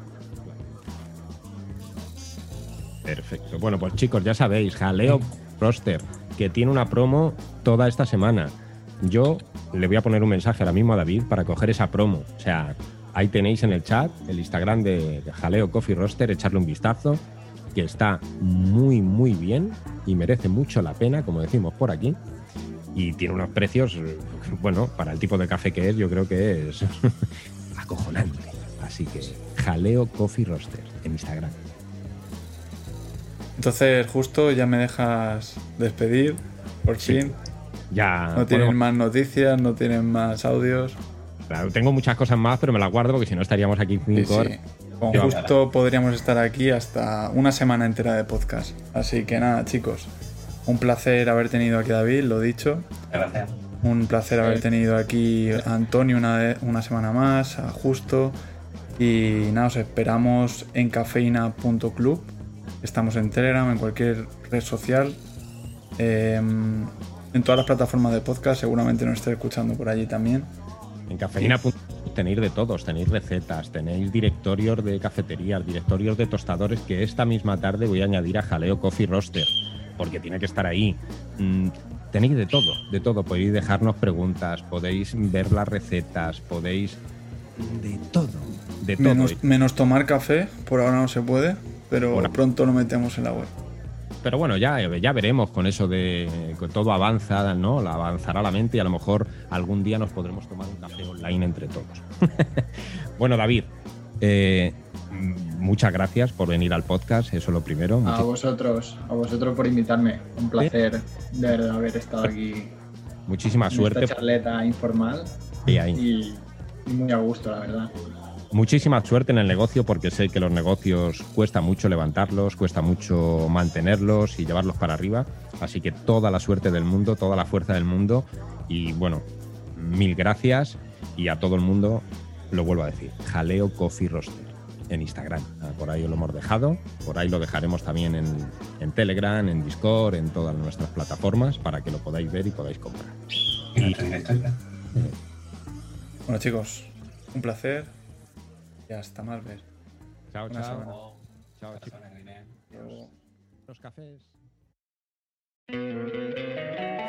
Perfecto. Bueno, pues chicos, ya sabéis, Jaleo Roster, que tiene una promo toda esta semana. Yo le voy a poner un mensaje ahora mismo a David para coger esa promo. O sea, ahí tenéis en el chat el Instagram de, de Jaleo Coffee Roster, echarle un vistazo, que está muy, muy bien y merece mucho la pena, como decimos por aquí. Y tiene unos precios, bueno, para el tipo de café que es, yo creo que es acojonante. Así que Jaleo Coffee Roster en Instagram.
Entonces, justo ya me dejas despedir, por
Sí.
fin.
Ya.
No tienen
bueno,
más noticias, no tienen más audios.
Claro, tengo muchas cosas más, pero me las guardo porque si no estaríamos aquí
Sí,
cinco
sí.
horas.
Con
Yo-
justo podríamos estar aquí hasta una semana entera de podcast. Así que nada, chicos. Un placer haber tenido aquí a David, lo dicho.
Gracias.
Un placer haber tenido aquí a Antonio una, una semana más, a Justo. Y nada, os esperamos en cafeína.club. Estamos en Telegram, en cualquier red social. em, en todas las plataformas de podcast, seguramente nos esté escuchando por allí también.
En cafeína tenéis de todos, tenéis recetas, tenéis directorios de cafeterías, directorios de tostadores que esta misma tarde voy a añadir a Jaleo Coffee Roaster, porque tiene que estar ahí. Mm, tenéis de todo, de todo. Podéis dejarnos preguntas, podéis ver las recetas, podéis... De todo. De todo.
Menos, menos tomar café, por ahora no se puede, pero pronto lo metemos en la web.
Pero bueno, ya, ya veremos con eso de que todo avanza, ¿no? La avanzará la mente y a lo mejor algún día nos podremos tomar un café online entre todos. bueno, David, eh, muchas gracias por venir al podcast, eso lo primero.
A vosotros, a vosotros por invitarme. Un placer de verdad haber estado aquí
muchísima
en
suerte.
esta charleta informal
Y ahí.
y, y muy a gusto, la verdad.
Muchísima suerte en el negocio porque sé que los negocios cuesta mucho levantarlos, cuesta mucho mantenerlos y llevarlos para arriba. Así que toda la suerte del mundo, toda la fuerza del mundo. Y bueno, mil gracias y a todo el mundo lo vuelvo a decir. Jaleo Coffee Roster en Instagram. Ah, Por ahí lo hemos dejado. Por ahí lo dejaremos también en, en Telegram, en Discord, en todas nuestras plataformas para que lo podáis ver y podáis comprar.
Bueno, chicos, un placer. Y hasta más ver.
Chao,
Buena
chao.
semana.
Chao, chicos. Los cafés.